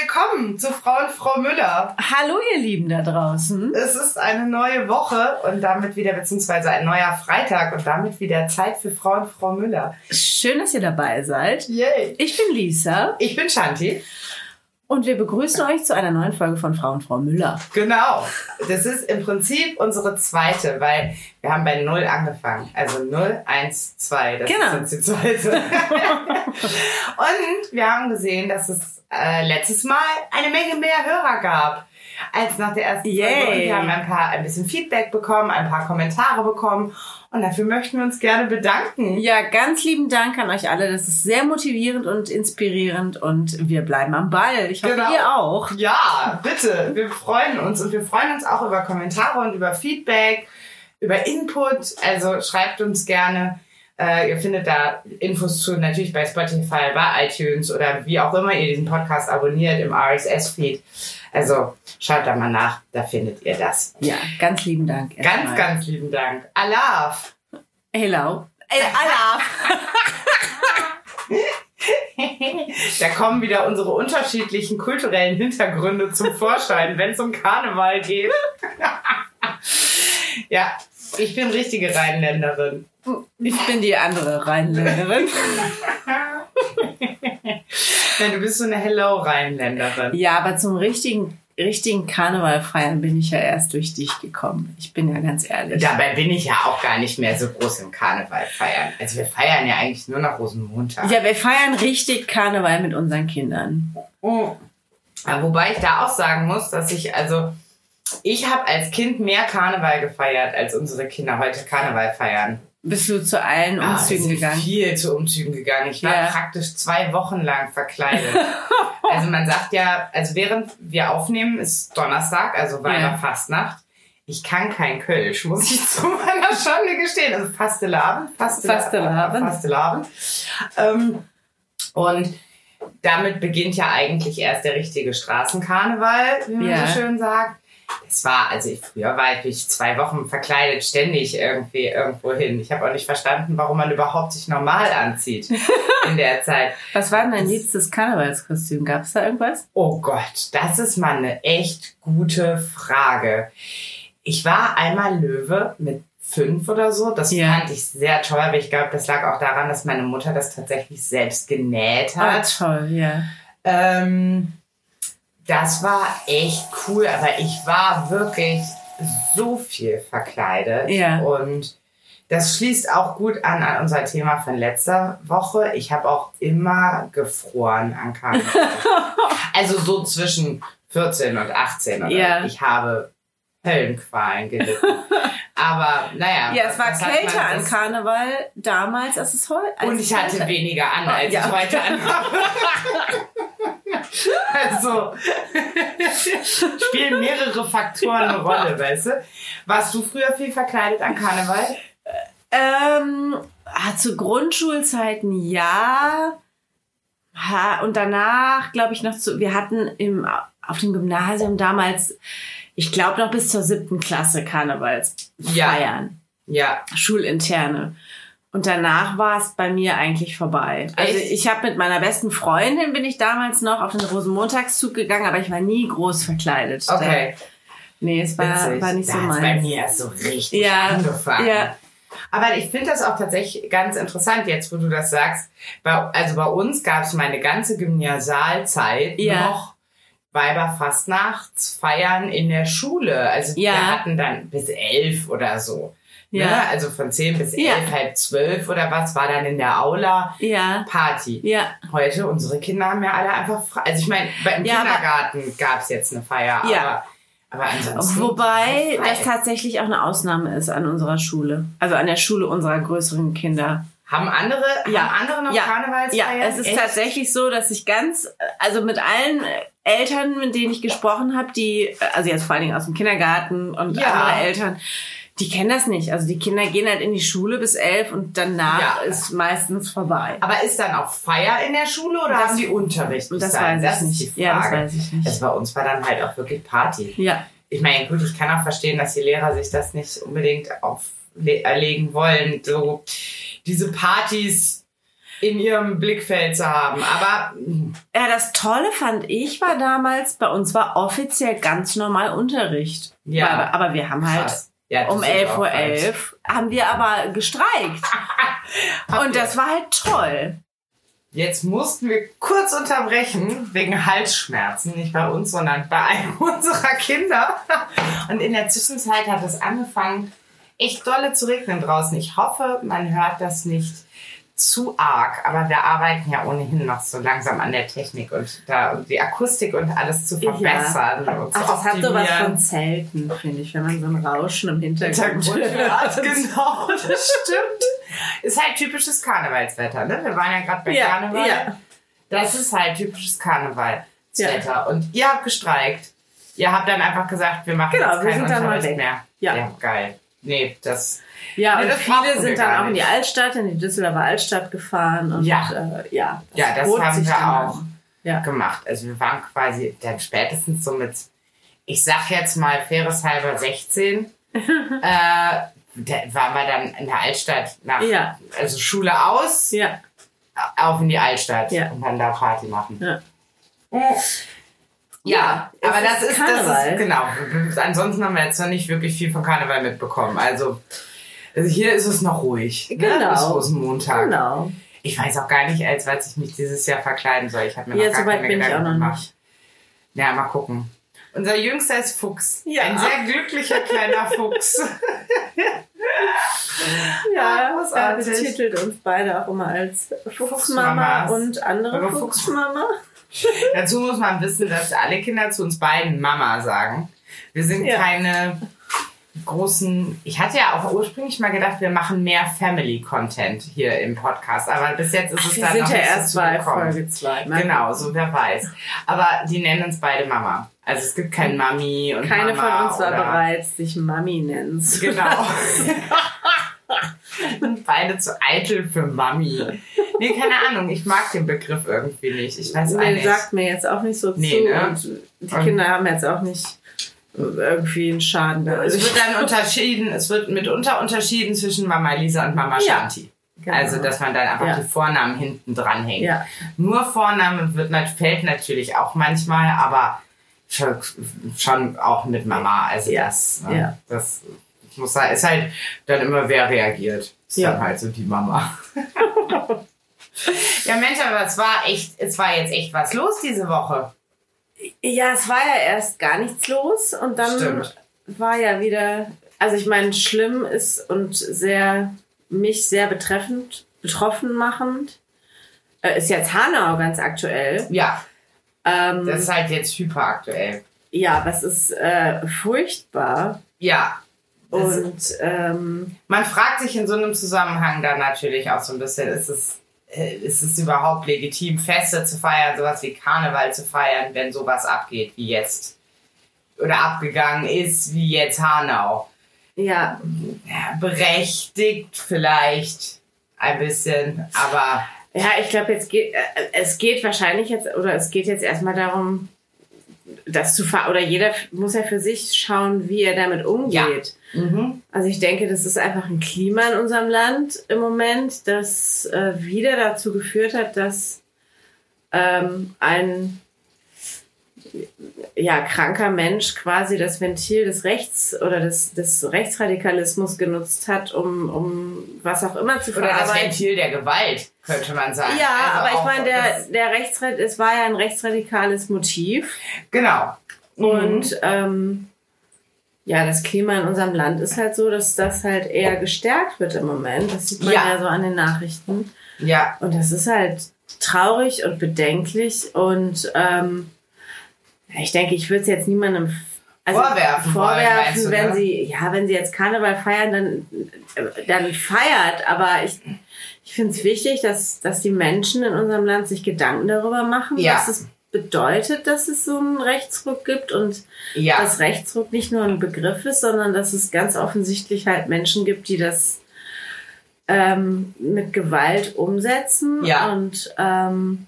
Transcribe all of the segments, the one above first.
willkommen zu Frau und Frau Müller. Hallo ihr Lieben da draußen. Es ist eine neue Woche und damit wieder, beziehungsweise ein neuer Freitag und damit wieder Zeit für Frau und Frau Müller. Schön, dass ihr dabei seid. Yay. Ich bin Lisa Ich bin Shanti. und wir begrüßen euch zu einer neuen Folge von Frau und Frau Müller. Genau. Das ist im Prinzip unsere zweite, weil wir haben bei Null angefangen. Also Null, eins, zwei. Das Genau. ist jetzt die zweite. und wir haben gesehen, dass es äh, letztes Mal eine Menge mehr Hörer gab als nach der ersten Folge. Yay. Und wir haben ein paar, ein bisschen Feedback bekommen, ein paar Kommentare bekommen. Und dafür möchten wir uns gerne bedanken. Ja, ganz lieben Dank an euch alle. Das ist sehr motivierend und inspirierend und wir bleiben am Ball. Ich hoffe, Genau. ihr auch. Ja, bitte. Wir freuen uns und wir freuen uns auch über Kommentare und über Feedback, über Input. Also schreibt uns gerne. Äh, ihr findet da Infos zu natürlich bei Spotify, bei iTunes oder wie auch immer ihr diesen Podcast abonniert im RSS-Feed. Also schaut da mal nach, da findet ihr das. Ja, ganz lieben Dank. Ganz, erstmal. ganz lieben Dank. Alaf. Hello. Äh, Allah. Da kommen wieder unsere unterschiedlichen kulturellen Hintergründe zum Vorschein, wenn es um Karneval geht. ja, ich bin richtige Rheinländerin. Ich bin die andere Rheinländerin. Ja, du bist so eine Hello Rheinländerin. Ja, aber zum richtigen, richtigen Karneval feiern bin ich ja erst durch dich gekommen. Ich bin ja ganz ehrlich. Dabei bin ich ja auch gar nicht mehr so groß im Karneval feiern. Also wir feiern ja eigentlich nur noch Rosenmontag. Ja, wir feiern richtig Karneval mit unseren Kindern. Oh. Ja, Wobei ich da auch sagen muss, dass ich, also, ich habe als Kind mehr Karneval gefeiert, als unsere Kinder heute Karneval feiern. Bist du zu allen Ah, Umzügen sind gegangen? viel zu Umzügen gegangen. Ich war Ja. praktisch zwei Wochen lang verkleidet. also man sagt ja, also während wir aufnehmen, ist Donnerstag, also war Ja. Ich kann kein Kölsch, muss ich zu meiner Schande gestehen. Also Fastelavend. Fastelavend. Fastelavend. Ähm, und damit beginnt ja eigentlich erst der richtige Straßenkarneval, wie man Ja. so schön sagt. Das war, also ich, früher war ich zwei Wochen verkleidet, ständig irgendwie irgendwo hin. Ich habe auch nicht verstanden, warum man überhaupt sich normal anzieht in der Zeit. Was war denn dein liebstes Karnevalskostüm? Gab es da irgendwas? Oh Gott, das ist mal eine echt gute Frage. Ich war einmal Löwe mit fünf oder so. Das Ja. fand ich sehr toll, aber ich glaube, das lag auch daran, dass meine Mutter das tatsächlich selbst genäht Ah, hat. toll, ja. Ähm, das war echt cool, aber ich war wirklich so viel verkleidet. Ja. Und das schließt auch gut an an unser Thema von letzter Woche. Ich habe auch immer gefroren an Karneval. also so zwischen 14 und 18. Oder? Ja. Ich habe Höllenqualen gelitten. Aber naja. Ja, es war kälter an Karneval damals, als es heute. und ich hatte heute- weniger an, als Ja. ich heute anhabe. also spielen mehrere Faktoren eine Rolle, weißt du? Warst du früher viel verkleidet an Karneval? Ähm, ah, zu Grundschulzeiten ja. Ha, und danach, glaube ich, noch zu. Wir hatten im, auf dem Gymnasium damals, ich glaube, noch bis zur siebten Klasse Karnevalsfeiern. Ja. Schulinterne. Und danach war es bei mir eigentlich vorbei. Also Echt? ich habe mit meiner besten Freundin bin ich damals noch auf den Rosenmontagszug gegangen, aber ich war nie groß verkleidet. Okay. Da, nee, es war, Witzig. war nicht da so hat's bei meins. mir so richtig Ja, angefangen. ja. Aber ich finde das auch tatsächlich ganz interessant, jetzt wo du das sagst. Bei, also bei uns gab es meine ganze Gymnasialzeit Ja. noch Weiberfastnachtsfeiern in der Schule. Also Ja. wir hatten dann bis elf oder so. Ja. Ne? Also von zehn bis Ja. elf, halb zwölf oder was war dann in der Aula Ja, Party. ja. Heute, unsere Kinder haben ja alle einfach frei. Also ich meine, im Ja, Kindergarten gab es jetzt eine Feier, Ja. aber, aber ansonsten. Wobei das tatsächlich auch eine Ausnahme ist an unserer Schule. Also an der Schule unserer größeren Kinder. Haben andere, Ja. haben andere noch Ja. Karnevalsfeiern? Ja, es ist Echt? tatsächlich so, dass ich ganz, also mit allen Eltern, mit denen ich gesprochen habe, die, also jetzt vor allen Dingen aus dem Kindergarten und Ja. andere Eltern, die kennen das nicht. Also die Kinder gehen halt in die Schule bis elf und danach Ja. ist meistens vorbei. Aber ist dann auch Feier in der Schule oder Das- haben die Unterricht? Das dahin? weiß ich nicht. die Ja, das weiß ich nicht. Also bei uns war dann halt auch wirklich Party. Ja, Ich meine, gut, ich kann auch verstehen, dass die Lehrer sich das nicht unbedingt auferlegen wollen. So diese Partys in ihrem Blickfeld zu haben. Aber Ja, das Tolle fand ich war damals, bei uns war offiziell ganz normal Unterricht. Ja. Aber, aber wir haben halt Krass. Ja, um 11.11 Uhr elf haben wir aber gestreikt. Und das war halt toll. Jetzt mussten wir kurz unterbrechen wegen Halsschmerzen, nicht bei uns, sondern bei einem unserer Kinder. Und in der Zwischenzeit hat es angefangen, echt dolle zu regnen draußen. Ich hoffe, man hört das nicht zu arg, aber wir arbeiten ja ohnehin noch so langsam an der Technik und da die Akustik und alles zu verbessern und zu Ach, das hat sowas optimieren. von Zelten, finde ich, wenn man so ein Rauschen im Hintergrund hört. Genau, das stimmt. Ist halt typisches Karnevalswetter, ne? Wir waren ja gerade bei Ja, Karneval. ja. Das ist halt typisches Karnevalswetter. Und ihr habt gestreikt. Ihr habt dann einfach gesagt, wir machen Genau, jetzt wir keinen Unterricht mehr. Ja. geil. Nee, das. Ja, Nee, und das viele wir sind dann auch in die. Altstadt, in die Düsseldorfer Altstadt gefahren. Und, Ja. Äh, ja, Ja, das haben sich wir auch. Ja. gemacht. Also wir waren quasi dann spätestens so mit, ich sag jetzt mal faires halber 16, äh, waren wir dann in der Altstadt nach, Ja. also Schule aus, Ja, auf in die Altstadt Ja. und dann da Party machen. ja. Ja, es aber das ist ist, das Karneval. ist, genau. Ansonsten haben wir jetzt noch nicht wirklich viel von Karneval mitbekommen. Also, also hier ist es noch ruhig. Ne? Genau. Bis Rosenmontag. Genau. Ich weiß auch gar nicht, als was ich mich dieses Jahr verkleiden soll. Ich habe mir noch Ja, gar so keine Gedanken noch gemacht. nicht. Ja, mal gucken. Unser Jüngster ist Fuchs. Ja. Ein sehr glücklicher kleiner Fuchs. Ja, großartig. er betitelt uns beide auch immer als Fuchsmama und andere Fuchsmama. Dazu muss man wissen, dass alle Kinder zu uns beiden Mama sagen. Wir sind Ja. keine großen. Ich hatte ja auch ursprünglich mal gedacht, wir machen mehr Family-Content hier im Podcast. Aber bis jetzt ist es Wir dann sind noch ja nicht erst dazu bei gekommen. Folge 2. Genau, so wer weiß. Aber die nennen uns beide Mama. Also es gibt kein Mami und Keine Mama von uns war oder bereit, sich Mami nennen Genau. Und beide zu eitel für Mami. Nee, keine Ahnung. Ich mag den Begriff irgendwie nicht. Ich weiß auch Nee, nicht. sagt mir jetzt auch nicht so Nee, zu. ne? Und die Und- Kinder haben jetzt auch nicht irgendwie einen Schaden da. Es wird dann unterschieden, es wird mitunter unterschieden zwischen Mama Lisa und Mama Ja. Shanti. Genau. Also, dass man dann einfach Ja. die Vornamen hinten dran hängt. Ja. Nur Vorname wird, fällt natürlich auch manchmal, aber schon, auch mit Mama. Also Ja. das, ne, Ja. das muss halt, ist halt dann immer wer reagiert. Ist Ja. dann halt so die Mama. ja, Mensch, aber es war echt, es war jetzt echt was los diese Woche. Ja, es war ja erst gar nichts los und dann Stimmt. war ja wieder, also ich meine, schlimm ist und sehr, mich sehr betreffend, betroffen machend, äh, ist jetzt Hanau ganz aktuell. Ja, Ähm, das ist halt jetzt hyperaktuell. ja, aber es ist äh, furchtbar Ja. Das- und ähm, Man fragt sich in so einem Zusammenhang dann natürlich auch so ein bisschen, ist es, ist es überhaupt legitim, Feste zu feiern, sowas wie Karneval zu feiern, wenn sowas abgeht wie jetzt? Oder abgegangen ist wie jetzt Hanau? ja, Ja, berechtigt vielleicht ein bisschen, aber Ja, ich glaube, jetzt geht äh, es geht wahrscheinlich jetzt oder es geht jetzt erstmal darum, das zu ver oder jeder muss ja für sich schauen, wie er damit umgeht. mhm. Also ich denke, das ist einfach ein Klima in unserem Land im Moment, das äh, wieder dazu geführt hat, dass ähm, ein ja, kranker Mensch quasi das Ventil des Rechts oder des, des Rechtsradikalismus genutzt hat, um, um was auch immer zu oder das verarbeiten. Ventil der Gewalt, könnte man sagen. Ja, Also aber ich meine, der, der Rechtsrad es war ja ein rechtsradikales Motiv. Genau. Und ähm, ja, das Klima in unserem Land ist halt so, dass das halt eher gestärkt wird im Moment. Das sieht man Ja. ja, so an den Nachrichten. Ja, Und das ist halt traurig und bedenklich. Und ähm, ich denke, ich würde es jetzt niemandem also Vorwerfen wollen, vorwerfen, du, wenn ne? sie, ja, wenn sie jetzt Karneval feiern, dann, dann feiert. Aber ich, ich finde es wichtig, dass, dass die Menschen in unserem Land sich Gedanken darüber machen, Ja. was es bedeutet, dass es so einen Rechtsruck gibt und ja. dass Rechtsruck nicht nur ein Begriff ist, sondern dass es ganz offensichtlich halt Menschen gibt, die das ähm, mit Gewalt umsetzen. Ja. Und ähm,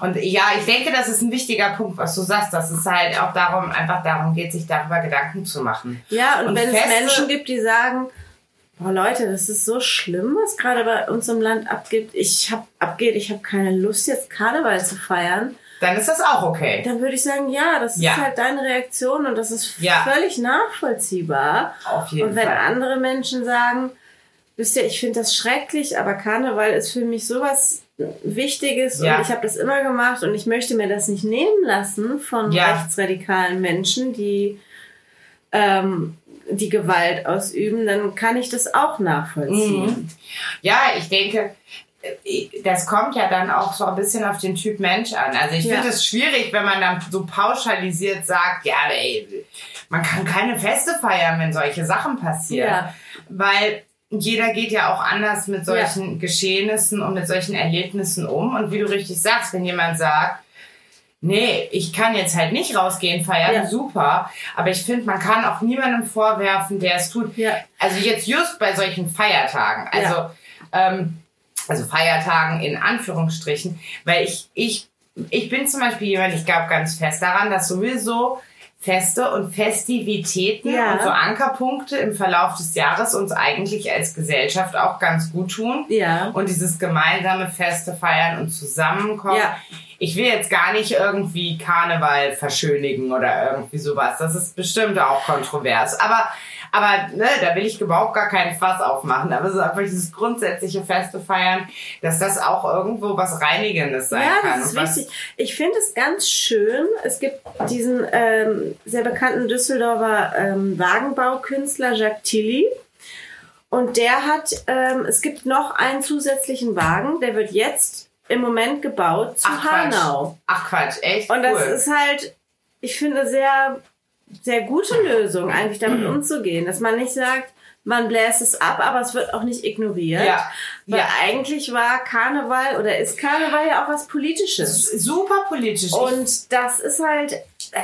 Und ja, ich denke, das ist ein wichtiger Punkt, was du sagst, dass es halt auch darum, einfach darum geht, sich darüber Gedanken zu machen. ja, und, Und wenn Feste- es Menschen gibt, die sagen, Boah, Leute, das ist so schlimm, was gerade bei uns im Land abgeht. Ich hab, abgeht. Ich habe keine Lust, jetzt Karneval zu feiern. Dann ist das auch okay. Dann würde ich sagen, ja, das Ja. ist halt deine Reaktion und das ist Ja. völlig nachvollziehbar. Auf jeden Und wenn Fall. andere Menschen sagen, wisst ihr, ich finde das schrecklich, aber Karneval ist für mich sowas Wichtiges Ja. und ich habe das immer gemacht und ich möchte mir das nicht nehmen lassen von Ja. rechtsradikalen Menschen, die ähm, die Gewalt ausüben, dann kann ich das auch nachvollziehen. Mhm. Ja, ich denke, äh, das kommt ja dann auch so ein bisschen auf den Typ Mensch an. Also ich Ja. finde es schwierig, wenn man dann so pauschalisiert sagt, ja, ey, man kann keine Feste feiern, wenn solche Sachen passieren. Ja. Weil jeder geht ja auch anders mit solchen Geschehnissen und mit solchen Erlebnissen um. Und wie du richtig sagst, wenn jemand sagt, nee, ich kann jetzt halt nicht rausgehen feiern, Ja. super. Aber ich finde, man kann auch niemandem vorwerfen, der es tut. Ja. Also jetzt just bei solchen Feiertagen, also, ähm, also Feiertagen in Anführungsstrichen, weil ich, ich, ich bin zum Beispiel jemand, ich glaube ganz fest daran, dass sowieso Feste und Festivitäten Ja. und so Ankerpunkte im Verlauf des Jahres uns eigentlich als Gesellschaft auch ganz gut tun. Ja. Und dieses gemeinsame Feste feiern und zusammenkommen. Ja. Ich will jetzt gar nicht irgendwie Karneval verschönigen oder irgendwie sowas. Das ist bestimmt auch kontrovers. Aber, aber ne, da will ich überhaupt gar keinen Fass aufmachen. Aber es ist einfach dieses grundsätzliche Feste feiern, dass das auch irgendwo was Reinigendes sein Ja, kann. das ist wichtig. Ich finde es ganz schön. Es gibt diesen ähm, sehr bekannten Düsseldorfer ähm, Wagenbaukünstler Jacques Tilly. Und der hat, ähm, es gibt noch einen zusätzlichen Wagen, der wird jetzt im Moment gebaut zu Ach, Quatsch. Hanau. Ach Quatsch, echt Und das cool. ist halt, ich finde, sehr, sehr gute Lösung, eigentlich damit umzugehen. Dass man nicht sagt, man bläst es ab, aber es wird auch nicht ignoriert. Ja. Weil Ja. eigentlich war Karneval oder ist Karneval ja auch was Politisches. super politisch. Und das ist halt,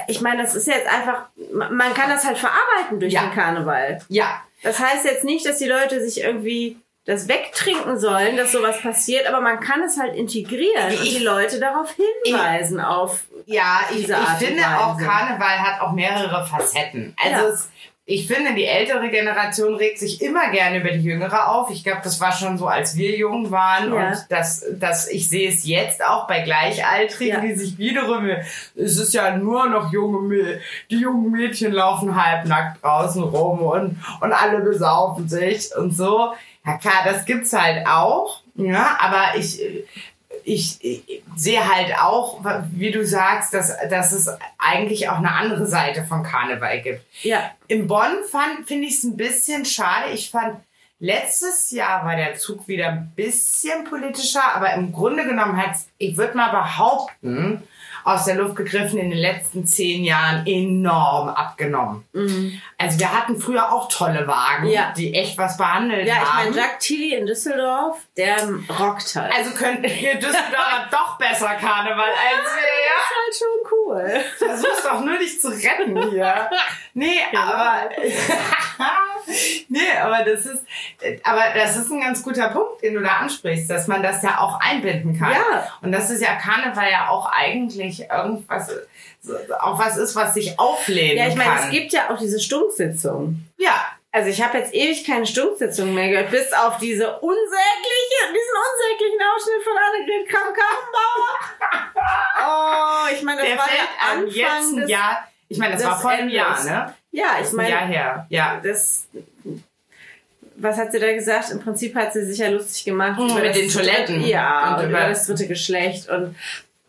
ich meine, das ist jetzt einfach, man kann das halt verarbeiten durch Ja. den Karneval. ja, Das heißt jetzt nicht, dass die Leute sich irgendwie das wegtrinken sollen, dass sowas passiert, aber man kann es halt integrieren und Ich- die Leute darauf hinweisen auf Ja, ich, diese ich Art und finde auch Weise. Karneval hat auch mehrere Facetten. Also Ja. es, ich finde, die ältere Generation regt sich immer gerne über die jüngere auf. Ich glaube, das war schon so, als wir jung waren. Ja. Und das, das, ich sehe es jetzt auch bei Gleichaltrigen, Ja. die sich wiederum, es ist ja nur noch junge Mädchen, die jungen Mädchen laufen halbnackt draußen rum und, und alle besaufen sich und so. Ja klar, das gibt's halt auch. Ja, aber ich, ich, ich sehe halt auch, wie du sagst, dass, dass es eigentlich auch eine andere Seite von Karneval gibt. ja, In Bonn fand finde ich es ein bisschen schade. Ich fand, letztes Jahr war der Zug wieder ein bisschen politischer, aber im Grunde genommen hat ich würde mal behaupten, aus der Luft gegriffen in den letzten zehn Jahren enorm abgenommen. Also wir hatten früher auch tolle Wagen, Mhm. Ja. die echt was behandelt Ja, ich haben. meine, Jacques Tilly in Düsseldorf, der rockt halt. also könnten wir Düsseldorfer doch besser Karneval als wir, ja? ist halt schon cool. Versuch's doch nur dich zu retten hier. Nee, aber nee, aber das ist aber das ist ein ganz guter Punkt, den du da ansprichst, dass man das ja auch einbinden kann. Ja. Und das ist ja Karneval ja auch eigentlich irgendwas so- auch was ist, was sich auflehnen Ja, ich meine, kann. es gibt ja auch diese Stunksitzung. ja, Also ich habe jetzt ewig keine Stunksitzung mehr gehört, bis auf diese unsägliche, diesen unsäglichen Ausschnitt von Annegret Kramp-Karrenbauer. Oh, ich meine, das der war fällt der an Anfang des, Jahr. Ich meine, das war vor einem Jahr, ne? Ja, ich ein Jahr meine, her. Ja. das, was hat sie da gesagt? Im Prinzip hat sie sich ja lustig gemacht. Mhm, mit den Toiletten. Dritte, ja, Und und, über über- das dritte Geschlecht und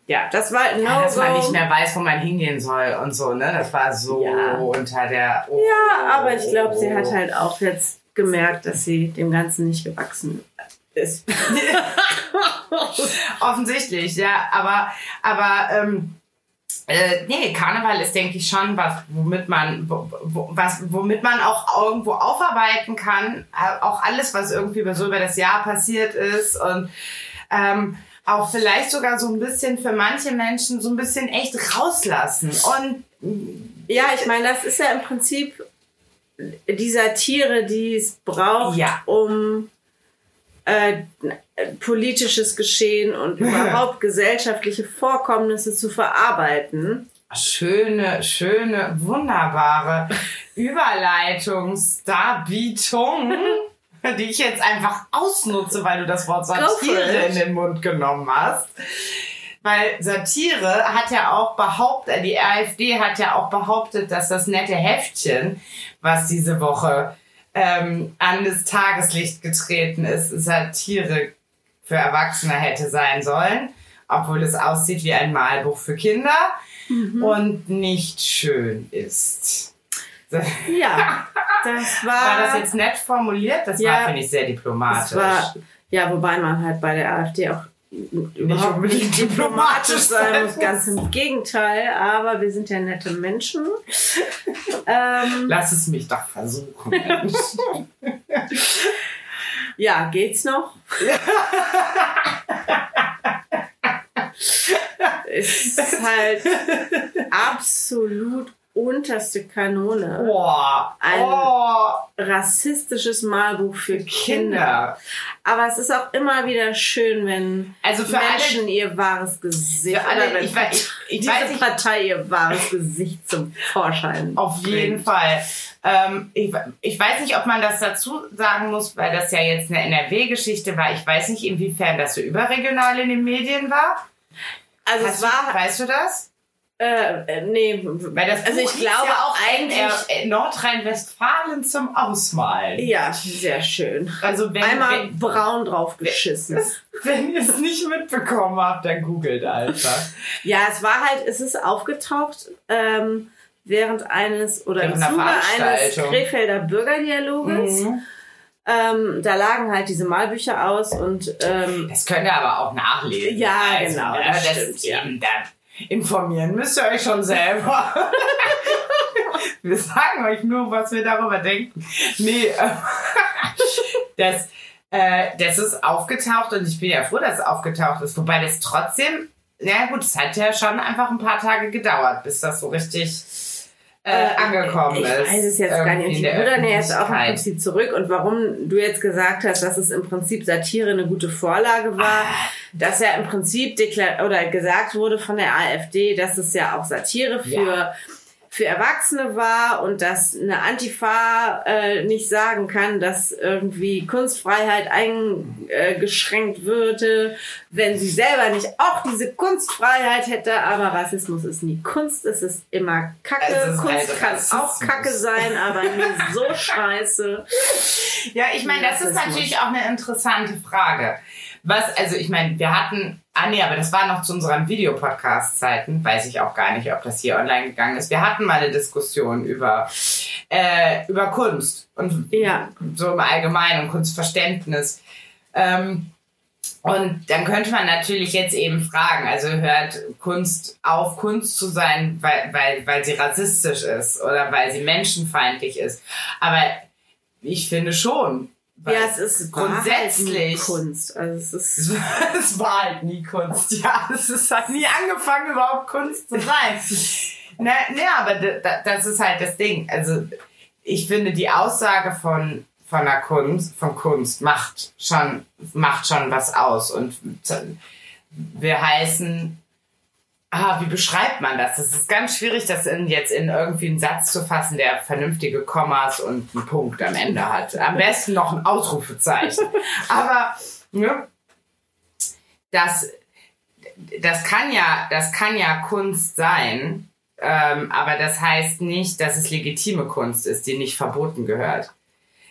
ja, das war no Ja, dass man nicht mehr weiß, wo man hingehen soll und so, ne? Das war so Ja. unter der. Oh, Ja, aber ich glaube, sie hat halt auch jetzt gemerkt, dass sie dem Ganzen nicht gewachsen ist. Offensichtlich, ja. Aber, aber ähm, äh, nee, Karneval ist, denke ich, schon was, womit man, wo, wo, was, womit man auch irgendwo aufarbeiten kann. Äh, Auch alles, was irgendwie über, so über das Jahr passiert ist und ähm, auch vielleicht sogar so ein bisschen für manche Menschen so ein bisschen echt rauslassen. Und Ja, ich meine, das ist ja im Prinzip dieser Tiere, die es braucht, Ja. um äh, politisches Geschehen und überhaupt gesellschaftliche Vorkommnisse zu verarbeiten. schöne, schöne, wunderbare Überleitungsdarbietung. Die ich jetzt einfach ausnutze, weil du das Wort Satire in den Mund genommen hast. Weil Satire hat ja auch behauptet, die AfD hat ja auch behauptet, dass das nette Heftchen, was diese Woche ähm, an das Tageslicht getreten ist, Satire für Erwachsene hätte sein sollen, obwohl es aussieht wie ein Malbuch für Kinder und nicht schön ist. Ja, das war. War das jetzt nett formuliert? Das Ja. war, finde ich, sehr diplomatisch. War, ja, wobei man halt bei der AfD auch überhaupt unbedingt nicht diplomatisch sein muss. Ganz im Gegenteil, aber wir sind ja nette Menschen. ähm, Lass es mich doch versuchen. Ja, geht's noch? ist halt absolut unterste Kanone. Boah. Ein- oh, Rassistisches Malbuch für Kinder. Kinder. Aber es ist auch immer wieder schön, wenn Also Menschen alle, ihr wahres Gesicht, für alle oder wenn ich, weiß- ich, ich diese weiß Partei ihr wahres Gesicht zum Vorschein auf jeden bringt. Fall. Ähm, ich, ich weiß nicht, ob man das dazu sagen muss, weil das ja jetzt eine NRW-Geschichte war. Ich weiß nicht, inwiefern das so überregional in den Medien war. Also Hast es du, war, weißt du das? Äh, nee, Weil das also Buch ich glaube ja auch eigentlich, Nordrhein-Westfalen zum Ausmalen. ja, sehr schön. Also wenn, Einmal wenn, braun drauf geschissen. wenn ihr es nicht mitbekommen habt, dann googelt einfach. Ja, es war halt, es ist aufgetaucht ähm, während eines oder im Während einer Zuge eines. Krefelder Bürgerdialoges. Mhm. Ähm, da lagen halt diese Malbücher aus und ähm, Das könnt ihr aber auch nachlesen. Ja, also, genau, ne, das Das, stimmt, ja. da informieren müsst ihr euch schon selber. wir sagen euch nur, was wir darüber denken. Nee, äh, das, äh, das ist aufgetaucht und ich bin ja froh, dass es aufgetaucht ist. Wobei das trotzdem, ja gut, es hat ja schon einfach ein paar Tage gedauert, bis das so richtig äh, Äh, angekommen ich ist. weiß es jetzt gar nicht. in Die der Brüder näher jetzt auch im. Prinzip zurück. Und warum du jetzt gesagt hast, dass es im Prinzip Satire eine gute Vorlage war, Ah. dass ja im Prinzip deklar oder gesagt wurde von der AfD, dass es ja auch Satire für, Ja. Für Erwachsene war und dass eine Antifa äh, nicht sagen kann, dass irgendwie Kunstfreiheit eingeschränkt würde, wenn sie selber nicht auch diese Kunstfreiheit hätte. Aber Rassismus ist nie Kunst, es ist immer Kacke. Ist Kunst halt kann Rassismus. auch Kacke sein, aber nie so scheiße. Ja, ich meine, das ist natürlich auch eine interessante Frage. Was, also ich meine, wir hatten, ah nee, aber das war noch zu unseren Videopodcast-Zeiten, weiß ich auch gar nicht, ob das hier online gegangen ist. Wir hatten mal eine Diskussion über, äh, über Kunst und Ja. so im Allgemeinen und Kunstverständnis. Ähm, und dann könnte man natürlich jetzt eben fragen, also hört Kunst auf, Kunst zu sein, weil, weil, weil sie rassistisch ist oder weil sie menschenfeindlich ist. Aber ich finde schon. Ja, es ist grundsätzlich. wahr halt Kunst. Also es ist Es war, halt nie Kunst. Ja, es ist halt nie angefangen, überhaupt Kunst zu sein. Na, na, aber da- da- das ist halt das Ding. Also ich finde die Aussage von von der Kunst, von Kunst macht schon macht schon was aus und wir heißen Ah, wie beschreibt man das? Es ist ganz schwierig, das in, jetzt in irgendwie einen Satz zu fassen, der vernünftige Kommas und einen Punkt am Ende hat. Am besten noch ein Ausrufezeichen. Aber ne, das, das kann ja, das kann ja Kunst sein, ähm, aber das heißt nicht, dass es legitime Kunst ist, die nicht verboten gehört.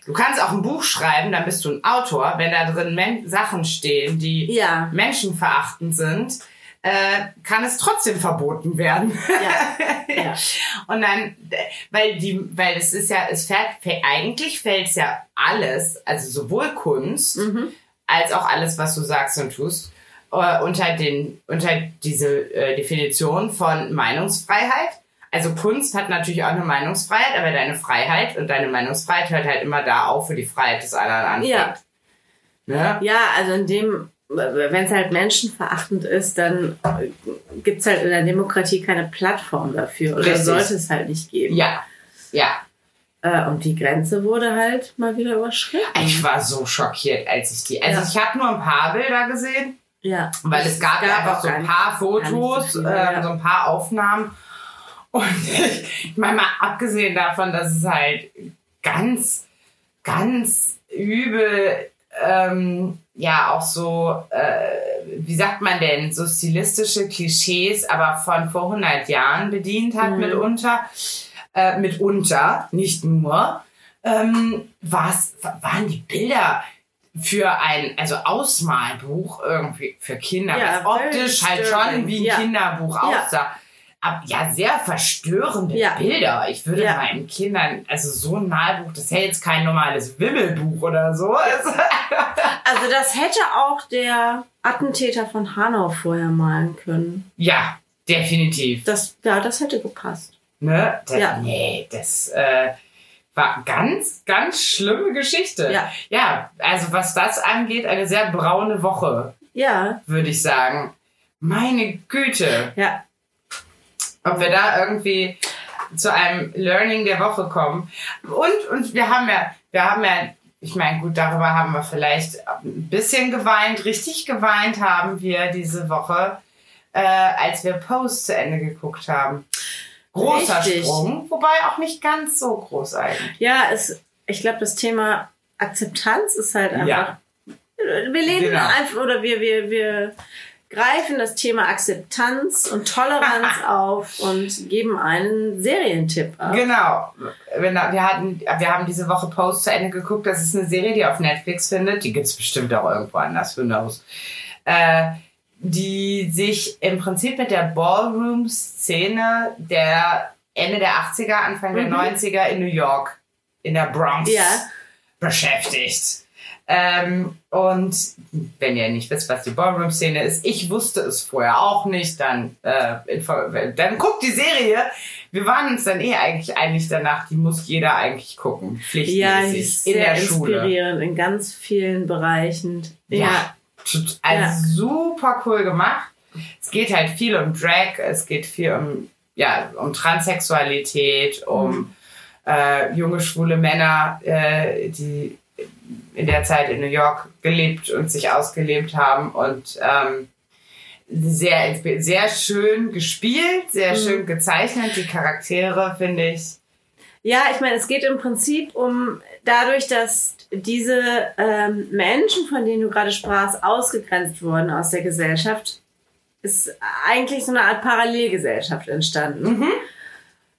Du kannst auch ein Buch schreiben, dann bist du ein Autor, wenn da drin Men Sachen stehen, die ja, menschenverachtend sind, äh, kann es trotzdem verboten werden. ja, ja. Und dann, weil die, weil es ist ja, es fällt, eigentlich fällt es ja alles, also sowohl Kunst Mhm. als auch alles, was du sagst und tust, äh, unter den, unter diese äh, Definition von Meinungsfreiheit. Also Kunst hat natürlich auch eine Meinungsfreiheit, aber deine Freiheit und deine Meinungsfreiheit hört halt immer da auf, wo die Freiheit des anderen anfängt. Ja. Ne? Ja, also in dem, wenn es halt menschenverachtend ist, dann gibt es halt in der Demokratie keine Plattform dafür. Oder Richtig. sollte es halt nicht geben. Ja, ja. Äh, und die Grenze wurde halt mal wieder überschritten. Ich war so schockiert, als ich die. Also Ja. ich habe nur ein paar Bilder gesehen, Ja. weil es gab, ja einfach so ein paar Fotos, so viel, ähm, ja. so ein paar Aufnahmen. Und ich meine mal abgesehen davon, dass es halt ganz, ganz übel, ähm, ja, auch so, äh, wie sagt man denn, so stilistische Klischees, aber von vor 100 Jahren bedient hat Mhm. mitunter. Äh, mitunter, nicht nur. Ähm, was waren die Bilder für ein, also Ausmalbuch irgendwie für Kinder, Ja, was optisch halt schon wie ein Ja. Kinderbuch Ja. aussah. Aber ja, sehr verstörende Ja. Bilder. Ich würde Ja. meinen Kindern, also so ein Malbuch, das ja jetzt kein normales Wimmelbuch oder so. Also, Also das hätte auch der Attentäter von Hanau vorher malen können. ja, definitiv. Das, ja, das hätte gepasst. Ne? Das, Ja. Nee, das äh, war ganz, ganz schlimme Geschichte. Ja. ja, also was das angeht, eine sehr braune Woche, Ja, würde ich sagen. Meine Güte. ja. Ob wir da irgendwie zu einem Learning der Woche kommen. Und, und wir haben ja, wir haben ja, ich meine, gut, darüber haben wir vielleicht ein bisschen geweint. Richtig geweint haben wir diese Woche, äh, als wir Post zu Ende geguckt haben. Großer Richtig. Sprung, wobei auch nicht ganz so groß eigentlich. Ja, es, ich glaube, das Thema Akzeptanz ist halt einfach. Ja. Wir leben Genau. einfach oder wir, wir, wir greifen das Thema Akzeptanz und Toleranz auf und geben einen Serientipp ab. Genau. Wir, hatten, wir haben diese Woche Post zu Ende geguckt. Das ist eine Serie, die auf Netflix findet. Die gibt's bestimmt auch irgendwo anders, who knows. Äh, die sich im Prinzip mit der Ballroom-Szene der Ende der 80er, Anfang der Mhm. 90er in New York, in der Bronx, Ja. beschäftigt. Ähm, und wenn ihr nicht wisst, was die Ballroom-Szene ist, ich wusste es vorher auch nicht, dann, äh, dann guckt die Serie. Wir waren uns dann eh eigentlich einig danach, die muss jeder eigentlich gucken. Ja, Pflichtmäßig. ist in der Schule. inspirierend in ganz vielen Bereichen. Ja. Tut- Also Ja. super cool gemacht. Es geht halt viel um Drag, es geht viel um, ja, um Transsexualität, um äh, junge schwule Männer, äh, die in der Zeit in New York gelebt und sich ausgelebt haben und ähm, sehr, sehr schön gespielt, sehr Mhm. schön gezeichnet. Die Charaktere finde ich. Ja, ich meine, es geht im Prinzip um dadurch, dass diese ähm, Menschen, von denen du gerade sprachst, ausgegrenzt wurden aus der Gesellschaft, ist eigentlich so eine Art Parallelgesellschaft entstanden. Mhm.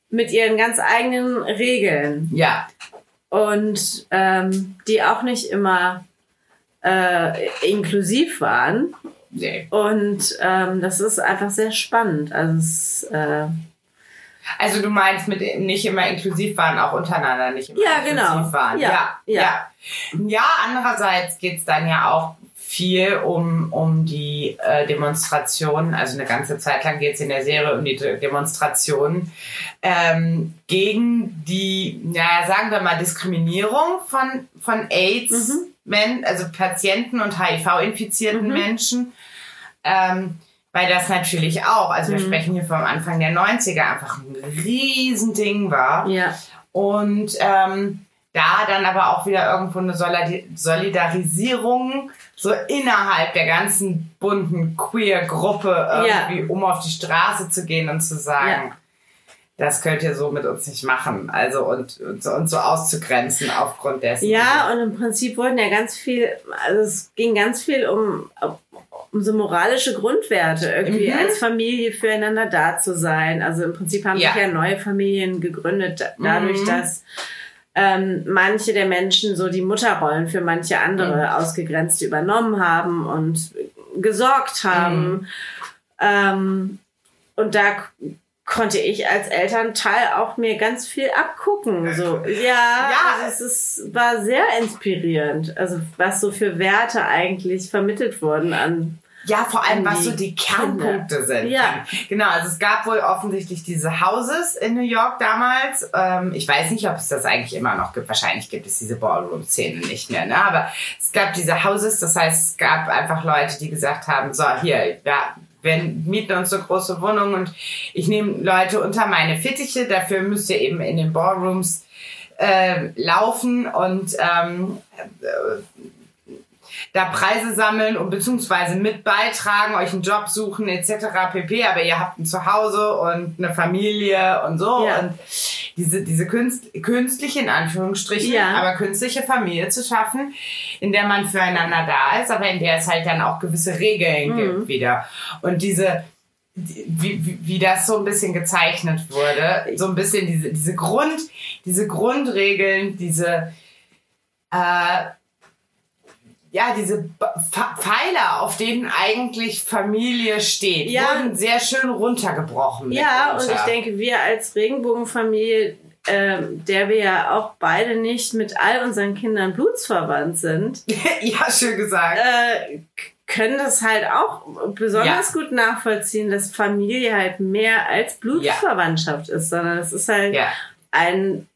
Mit ihren ganz eigenen Regeln. Ja, Und ähm, die auch nicht immer äh, inklusiv waren. nee. Und ähm, das ist einfach sehr spannend. Also es, äh, Also du meinst mit nicht immer inklusiv waren, auch untereinander nicht immer Ja, inklusiv genau. waren. Ja, Ja, ja. ja. ja. andererseits geht's dann ja auch viel um, um die äh, Demonstrationen. Also eine ganze Zeit lang geht's in der Serie um die De Demonstrationen ähm, gegen die, naja, sagen wir mal, Diskriminierung von, von AIDS, Mhm. Men also Patienten und HIV-infizierten Mhm. Menschen. Ähm, weil das natürlich auch, also wir Mhm. sprechen hier vom Anfang der 90er, einfach ein Riesending war. ja. Und ähm, da dann aber auch wieder irgendwo eine Solidar- Solidarisierung so innerhalb der ganzen bunten Queer-Gruppe irgendwie, um auf die Straße zu gehen und zu sagen, das könnt ihr so mit uns nicht machen. Also und, und, so, und so auszugrenzen aufgrund dessen. Ja, und im Prinzip wurden ja ganz viel, also es ging ganz viel um, um so moralische Grundwerte, irgendwie Mhm. als Familie füreinander da zu sein. Also im Prinzip haben Ja. sich ja neue Familien gegründet, da- dadurch, Mhm. dass ähm, manche der Menschen so die Mutterrollen für manche andere Mhm. Ausgegrenzte übernommen haben und gesorgt haben. Mhm. Ähm, und da konnte ich als Elternteil auch mir ganz viel abgucken. So, ja, Ja. Also es ist, war sehr inspirierend. Also was so für Werte eigentlich vermittelt wurden an. Ja, vor allem, was so die Kernpunkte sind. Ja. Genau, also es gab wohl offensichtlich diese Houses in New York damals. Ähm, ich weiß nicht, ob es das eigentlich immer noch gibt. Wahrscheinlich gibt es diese Ballroom-Szene nicht mehr, ne? Aber es gab diese Houses, das heißt, es gab einfach Leute, die gesagt haben, so, hier, ja, wir mieten uns so große Wohnungen und ich nehme Leute unter meine Fittiche. Dafür müsst ihr eben in den Ballrooms äh, laufen und ähm, da Preise sammeln und beziehungsweise mit beitragen, euch einen Job suchen etc. pp. Aber ihr habt ein Zuhause und eine Familie und so. Ja. Und diese, diese Künst, künstliche, in Anführungsstrichen, Ja. aber künstliche Familie zu schaffen, in der man füreinander da ist, aber in der es halt dann auch gewisse Regeln Mhm. gibt wieder. Und diese, die- wie, wie, wie das so ein bisschen gezeichnet wurde, so ein bisschen diese, diese Grund, diese Grundregeln, diese, äh, ja, diese Pfeiler, auf denen eigentlich Familie steht, Ja. wurden sehr schön runtergebrochen. Ja, und ich denke, wir als Regenbogenfamilie, ähm, der wir ja auch beide nicht mit all unseren Kindern blutsverwandt sind, ja, schön gesagt. äh, können das halt auch besonders gut nachvollziehen, dass Familie halt mehr als Blutsverwandtschaft ist, sondern es ist halt ja. ein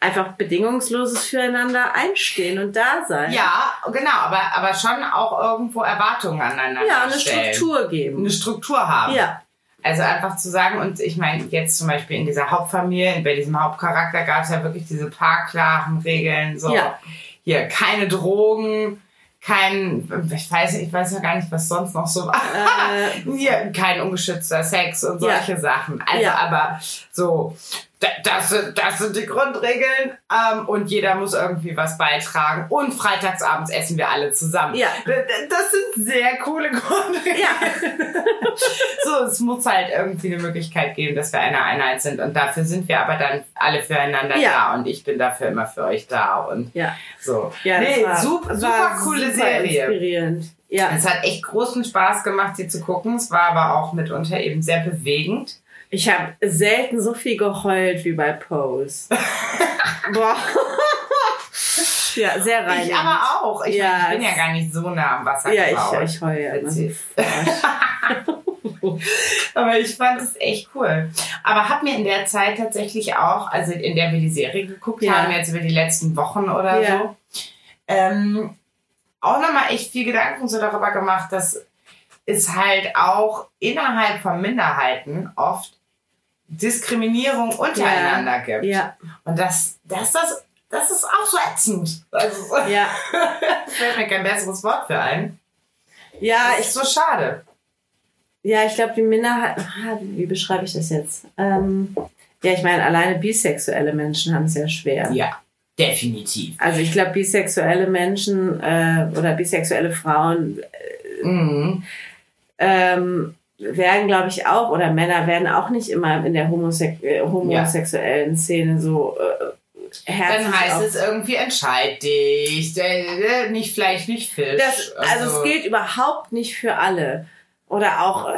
einfach bedingungsloses Füreinander einstehen und da sein. ja, genau, aber, aber schon auch irgendwo Erwartungen aneinander Ja, eine stellen. Struktur geben. Eine Struktur haben. Ja, Also einfach zu sagen, und ich meine, jetzt zum Beispiel in dieser Hauptfamilie, bei diesem Hauptcharakter gab es ja wirklich diese paar klaren Regeln, so Ja. hier keine Drogen, kein, ich weiß, ich weiß ja gar nicht, was sonst noch so war. äh, Hier, kein ungeschützter Sex und Ja. solche Sachen. Also, Ja. aber so, da- das sind, das sind die Grundregeln ähm, und jeder muss irgendwie was beitragen. Und freitagsabends essen wir alle zusammen. Ja. Das sind sehr coole Grundregeln. ja, So, es muss halt irgendwie eine Möglichkeit geben, dass wir eine Einheit sind. Und dafür sind wir aber dann alle füreinander Ja. da. Und ich bin dafür immer für euch da. Und ja. so. Ja, das nee, war, super, war super coole super Serie. Inspirierend. Ja. Es hat echt großen Spaß gemacht, sie zu gucken. Es war aber auch mitunter eben sehr bewegend. Ich habe selten so viel geheult wie bei Pose. Boah. ja, sehr rein. Ich aber auch. Ich, Ja, meine, ich bin ja gar nicht so nah am Wasser Ja, gebaut. ich, ich heule ja. Aber ich fand es echt cool. Aber hab mir in der Zeit tatsächlich auch, also in der wir die Serie geguckt Ja. haben, jetzt über die letzten Wochen oder Ja. so, ähm, auch nochmal echt viel Gedanken so darüber gemacht, dass es halt auch innerhalb von Minderheiten oft Diskriminierung untereinander gibt. Ja, Und das, das, das, das ist auch so ätzend. Also, ja. fällt mir kein besseres Wort für ein. Ja, Das ich, ist so schade. ja, ich glaube, die Minderheit. Wie beschreibe ich das jetzt? Ähm, ja, ich meine, alleine bisexuelle Menschen haben es ja schwer. Ja, definitiv. Also ich glaube, bisexuelle Menschen äh, oder bisexuelle Frauen Mhm. ähm, werden, glaube ich, auch, oder Männer werden auch nicht immer in der homosek äh, homosexuellen Szene so äh, herzlich Dann heißt es irgendwie, entscheid dich. Nicht Fleisch, nicht Fisch. Das, also es gilt überhaupt nicht für alle. Oder auch äh,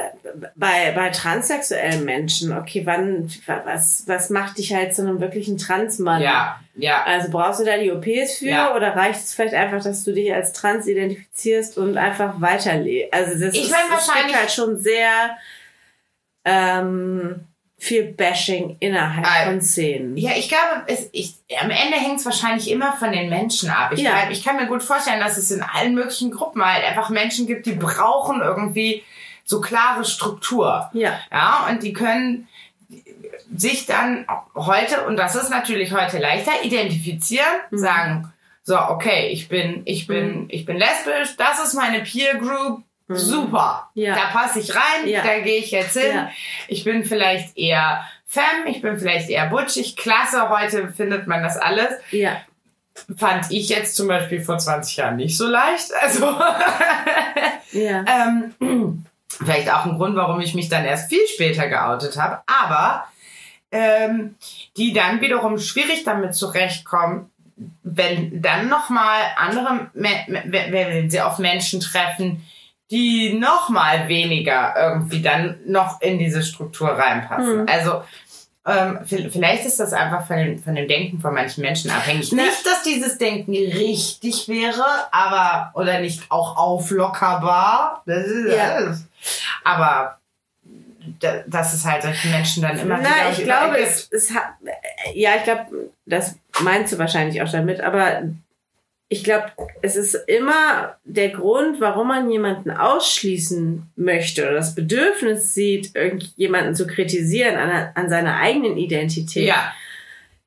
bei, bei transsexuellen Menschen. Okay, wann, was, was macht dich halt zu einem wirklichen Transmann? Ja, ja. Also brauchst du da die OPs für Ja. oder reicht es vielleicht einfach, dass du dich als trans identifizierst und einfach weiterlebst? Also das Ich ist, mein, wahrscheinlich- halt schon sehr ähm, viel Bashing innerhalb Ah, von Szenen. Ja, ich glaube, es, ich, am Ende hängt es wahrscheinlich immer von den Menschen ab. Ich, Ja. glaub, ich kann mir gut vorstellen, dass es in allen möglichen Gruppen halt einfach Menschen gibt, die brauchen irgendwie so klare Struktur. Ja, Ja, und die können sich dann heute, und das ist natürlich heute leichter, identifizieren, Mhm. sagen, so, okay, ich bin, ich bin, ich bin lesbisch, das ist meine Peer Group, super. Mhm. Ja. Da passe ich rein, Ja. da gehe ich jetzt hin. Ja. Ich bin vielleicht eher femme, ich bin vielleicht eher butchig, klasse, heute findet man das alles. ja, Fand ich jetzt zum Beispiel vor 20 Jahren nicht so leicht. Also, ja. ähm, vielleicht auch ein Grund, warum ich mich dann erst viel später geoutet habe. Aber ähm, die dann wiederum schwierig damit zurechtkommen, wenn dann nochmal andere, wenn sie auf Menschen treffen, die nochmal weniger irgendwie dann noch in diese Struktur reinpassen. Mhm. Also ähm, vi- vielleicht ist das einfach von dem, von dem Denken von manchen Menschen abhängig. Na- Nicht, dass dieses Denken richtig wäre, aber oder nicht auch auflockerbar. Das ist, Ja. das. Aber da- dass es halt solchen Menschen dann immer Na, wieder ich glaube, es, es hat, ja, ich glaube, das meinst du wahrscheinlich auch damit, aber ich glaube, es ist immer der Grund, warum man jemanden ausschließen möchte oder das Bedürfnis sieht, irgendjemanden zu kritisieren an, an seiner eigenen Identität, Ja,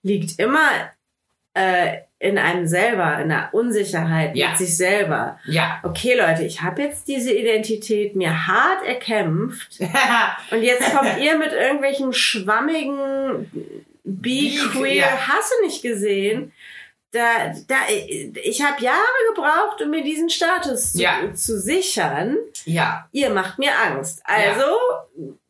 liegt immer äh, in einem selber, in der Unsicherheit Ja. mit sich selber. ja. Okay, Leute, ich habe jetzt diese Identität mir hart erkämpft und jetzt kommt ihr mit irgendwelchen schwammigen Be, Be Queer, ja. hast du nicht gesehen? Da, da, ich habe Jahre gebraucht, um mir diesen Status zu, Ja. zu sichern. Ja, Ihr macht mir Angst. Also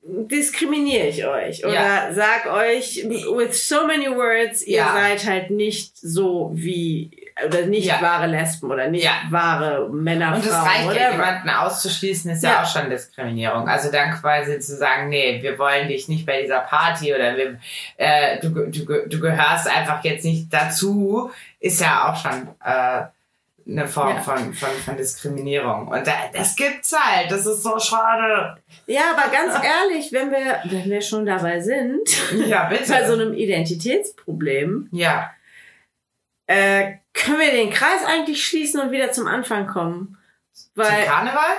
diskriminiere ich euch oder Ja. sag euch with so many words, ihr Ja. seid halt nicht so wie oder nicht Ja. wahre Lesben oder nicht Ja. wahre Männer, und es reicht ja, whatever. jemanden auszuschließen, ist ja. Ja. auch schon Diskriminierung. Also dann quasi zu sagen, nee, wir wollen dich nicht bei dieser Party oder wir, äh, du, du, du gehörst einfach jetzt nicht dazu, ist ja auch schon äh, eine Form Ja. von, von, von Diskriminierung. Und da, das gibt's halt. Das ist so schade. Ja, aber ganz ehrlich, wenn wir, wenn wir schon dabei sind, Ja, bitte. bei so einem Identitätsproblem, ja. äh, können wir den Kreis eigentlich schließen und wieder zum Anfang kommen. Zum Weil Karneval?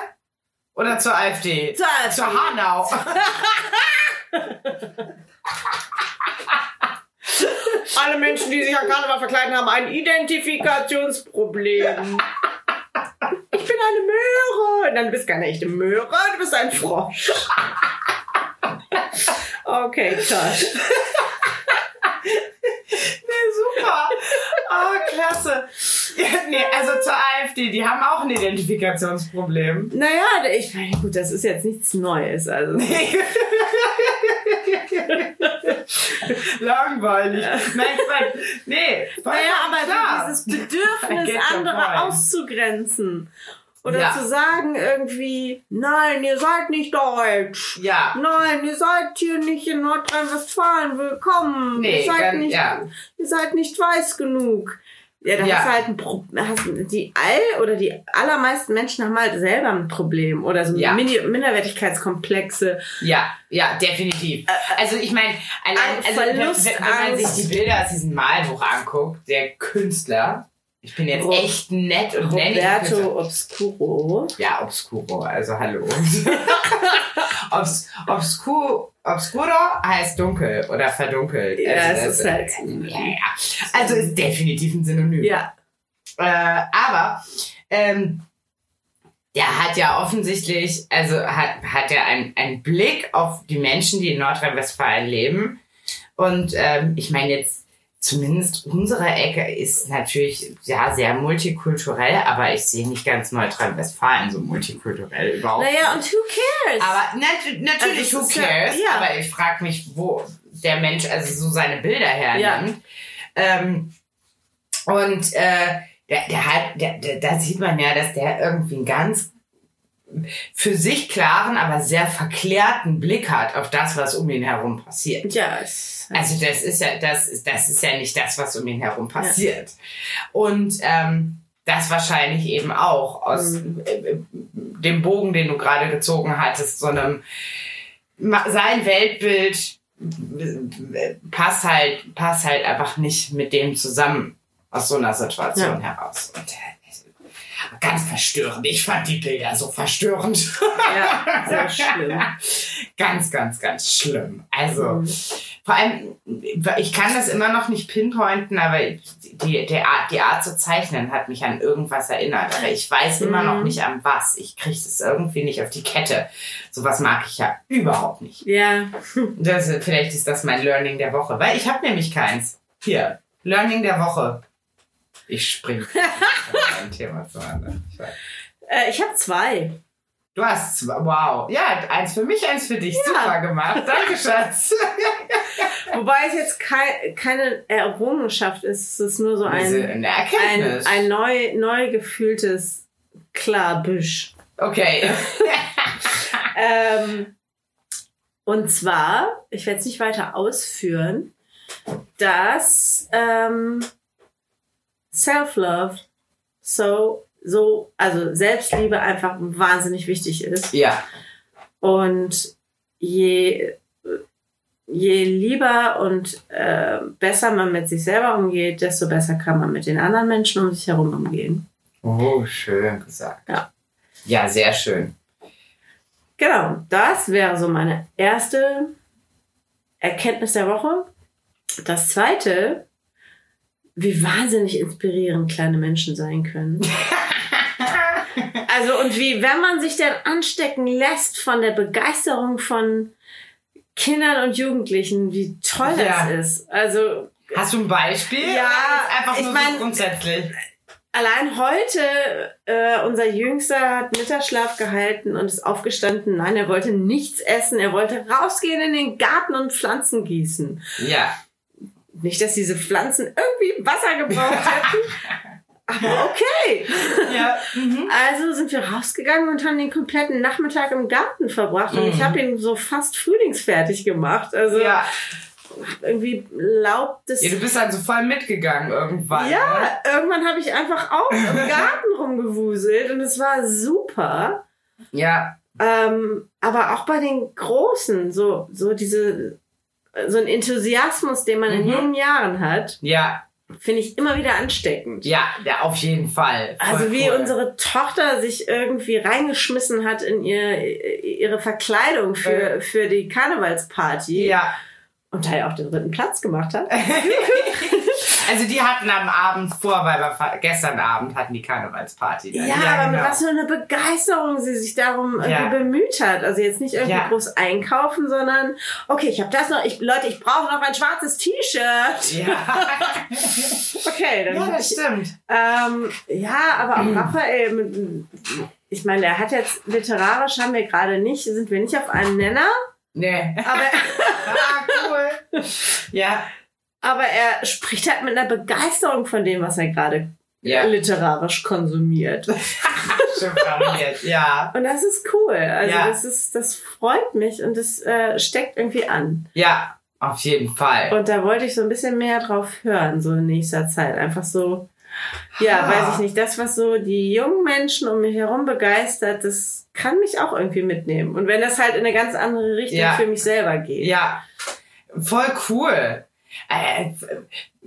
Oder zur AfD? Zur AfD. Zur Hanau. alle Menschen, die sich an Karneval verkleiden, haben ein Identifikationsproblem. Ich bin eine Möhre. Nein, du bist keine echte Möhre, du bist ein Frosch. Okay, Josh. Nee, super. Oh, klasse. Ja, nee, also zur AfD, die haben auch ein Identifikationsproblem. Naja, ich meine, gut, das ist jetzt nichts Neues. Also. Langweilig. Nein, Quatsch. Nee, Naja, aber klar. dieses Bedürfnis, andere auszugrenzen. Oder Ja. zu sagen irgendwie, nein, ihr seid nicht deutsch. Ja. Nein, ihr seid hier nicht in Nordrhein-Westfalen willkommen. Nee, ihr, seid ganz- nicht, ja. ihr seid nicht weiß genug. Ja, da Ja. hast du halt ein Problem. Die all oder die allermeisten Menschen haben halt selber ein Problem oder so Ja. Mini Minderwertigkeitskomplexe. Ja, ja, definitiv. Also ich meine, allein, also wenn, wenn, man sich die Bilder aus diesem Malbuch anguckt, der Künstler, ich bin jetzt Ro- echt nett und. Roberto Obscuro. Ja, Obscuro, also hallo. Obs, obscur, obscuro heißt dunkel oder verdunkelt. Ja, also, es das- ist halt. Ja, ja. Also ist definitiv ein Synonym. Ja. Äh, aber ähm, der hat ja offensichtlich, also hat, hat er einen, einen Blick auf die Menschen, die in Nordrhein-Westfalen leben. Und ähm, ich meine jetzt, zumindest unsere Ecke ist natürlich ja sehr multikulturell, aber ich sehe nicht ganz Nordrhein-Westfalen so multikulturell überhaupt. Naja, und who cares? Aber nat natürlich, Also who ja- cares? ja. Aber ich frage mich, wo der Mensch also so seine Bilder hernimmt. Ähm, und äh, der, der hat, da sieht man ja, dass der irgendwie einen ganz für sich klaren, aber sehr verklärten Blick hat auf das, was um ihn herum passiert. ja, Also das ist ja, das, ist- das ist ja nicht das, was um ihn herum passiert. Und ähm, das wahrscheinlich eben auch aus Mhm. äh, dem Bogen, den du gerade gezogen hattest, so einem sein Weltbild äh, passt halt, passt halt einfach nicht mit dem zusammen aus so einer Situation heraus. Und, äh, ganz verstörend. Ich fand die Bilder so verstörend. ja, sehr schlimm. ganz, ganz, ganz schlimm. Also, Mhm. vor allem, ich kann das immer noch nicht pinpointen, aber die, die, Art, die Art zu zeichnen hat mich an irgendwas erinnert. Aber ich weiß immer noch Mhm. nicht an was. Ich kriege das irgendwie nicht auf die Kette. Sowas mag ich ja überhaupt nicht. Ja, Das, vielleicht ist das mein Learning der Woche, weil ich habe nämlich keins. Hier, Learning der Woche. Ich spring von einem Thema zum anderen. Ich äh, ich habe zwei. Du hast zwei. Wow. Ja, eins für mich, eins für dich. Ja. Super gemacht. Danke, Schatz. Wobei es jetzt kei keine Errungenschaft ist. Es ist nur so ein, eine ein, Erkenntnis. ein neu, neu gefühltes Klarbüsch. okay. Ähm, und zwar, ich werde es nicht weiter ausführen, dass ähm, Self-Love so, so, also Selbstliebe einfach wahnsinnig wichtig ist. ja. Und je, je lieber und äh, besser man mit sich selber umgeht, desto besser kann man mit den anderen Menschen um sich herum umgehen. Oh, schön gesagt. Ja. Ja, sehr schön. Genau, das wäre so meine erste Erkenntnis der Woche. Das zweite, wie wahnsinnig inspirierend kleine Menschen sein können. Also und wie, wenn man sich denn anstecken lässt von der Begeisterung von Kindern und Jugendlichen, wie toll Ja. das ist. Also Hast du ein Beispiel? Ja, einfach ich nur mein- so grundsätzlich. allein heute, äh, unser Jüngster hat Mittagsschlaf gehalten und ist aufgestanden. Nein, er wollte nichts essen. Er wollte rausgehen in den Garten und Pflanzen gießen. Ja. Nicht, dass diese Pflanzen irgendwie Wasser gebraucht hätten. Aber okay. Ja. Mhm. Also sind wir rausgegangen und haben den kompletten Nachmittag im Garten verbracht. Und ich Mhm. habe ihn so fast frühlingsfertig gemacht. Also Ja. irgendwie Laub des... ja, du bist dann so voll mitgegangen irgendwann. ne? Ja, irgendwann habe ich einfach auch im Garten rumgewuselt und es war super. Ja. Ähm, aber auch bei den Großen, so, so diese, so ein Enthusiasmus, den man in Mhm. jungen Jahren hat, Ja. finde ich immer wieder ansteckend. Ja, ja, auf jeden Fall. Voll Also wie cool. unsere Tochter sich irgendwie reingeschmissen hat in ihr, ihre Verkleidung für, für die Karnevalsparty Ja. Und da ja auch den dritten Platz gemacht hat. Also die hatten am Abend vor, weil wir gestern Abend hatten die Karnevalsparty. dann. Ja, aber mit genau. was für einer Begeisterung sie sich darum irgendwie Ja. bemüht hat. Also jetzt nicht irgendwie Ja. groß einkaufen, sondern okay, ich habe das noch. Ich, Leute, ich brauche noch ein schwarzes T-Shirt. Ja. Okay, dann ja, das ich, stimmt. ähm, ja, aber auch Raphael, mit, ich meine, der hat jetzt literarisch haben wir gerade nicht, sind wir nicht auf einem Nenner, Nee. aber Ah, cool. Ja. aber er spricht halt mit einer Begeisterung von dem, was er gerade Ja. literarisch konsumiert. Ja. Und das ist cool. Also Ja. das ist, das freut mich und das äh, steckt irgendwie an. Ja, auf jeden Fall. Und da wollte ich so ein bisschen mehr drauf hören, so in nächster Zeit. Einfach so, ja, Ah. weiß ich nicht, das, was so die jungen Menschen um mich herum begeistert, das kann mich auch irgendwie mitnehmen. Und wenn das halt in eine ganz andere Richtung Ja. für mich selber geht. Ja, voll cool. Äh,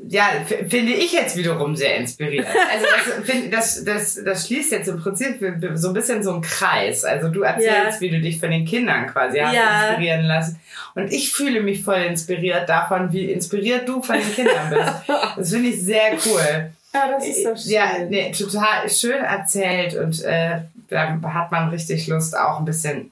ja, finde ich jetzt wiederum sehr inspirierend. Also das, find, das, das, das schließt jetzt im Prinzip so ein bisschen so einen Kreis. Also du erzählst, Ja. wie du dich von den Kindern quasi hast Ja. inspirieren lassen. Und ich fühle mich voll inspiriert davon, wie inspiriert du von den Kindern bist. Das finde ich sehr cool. Ja, das ist so schön. Ja, nee, total schön erzählt und äh, da hat man richtig Lust, auch ein bisschen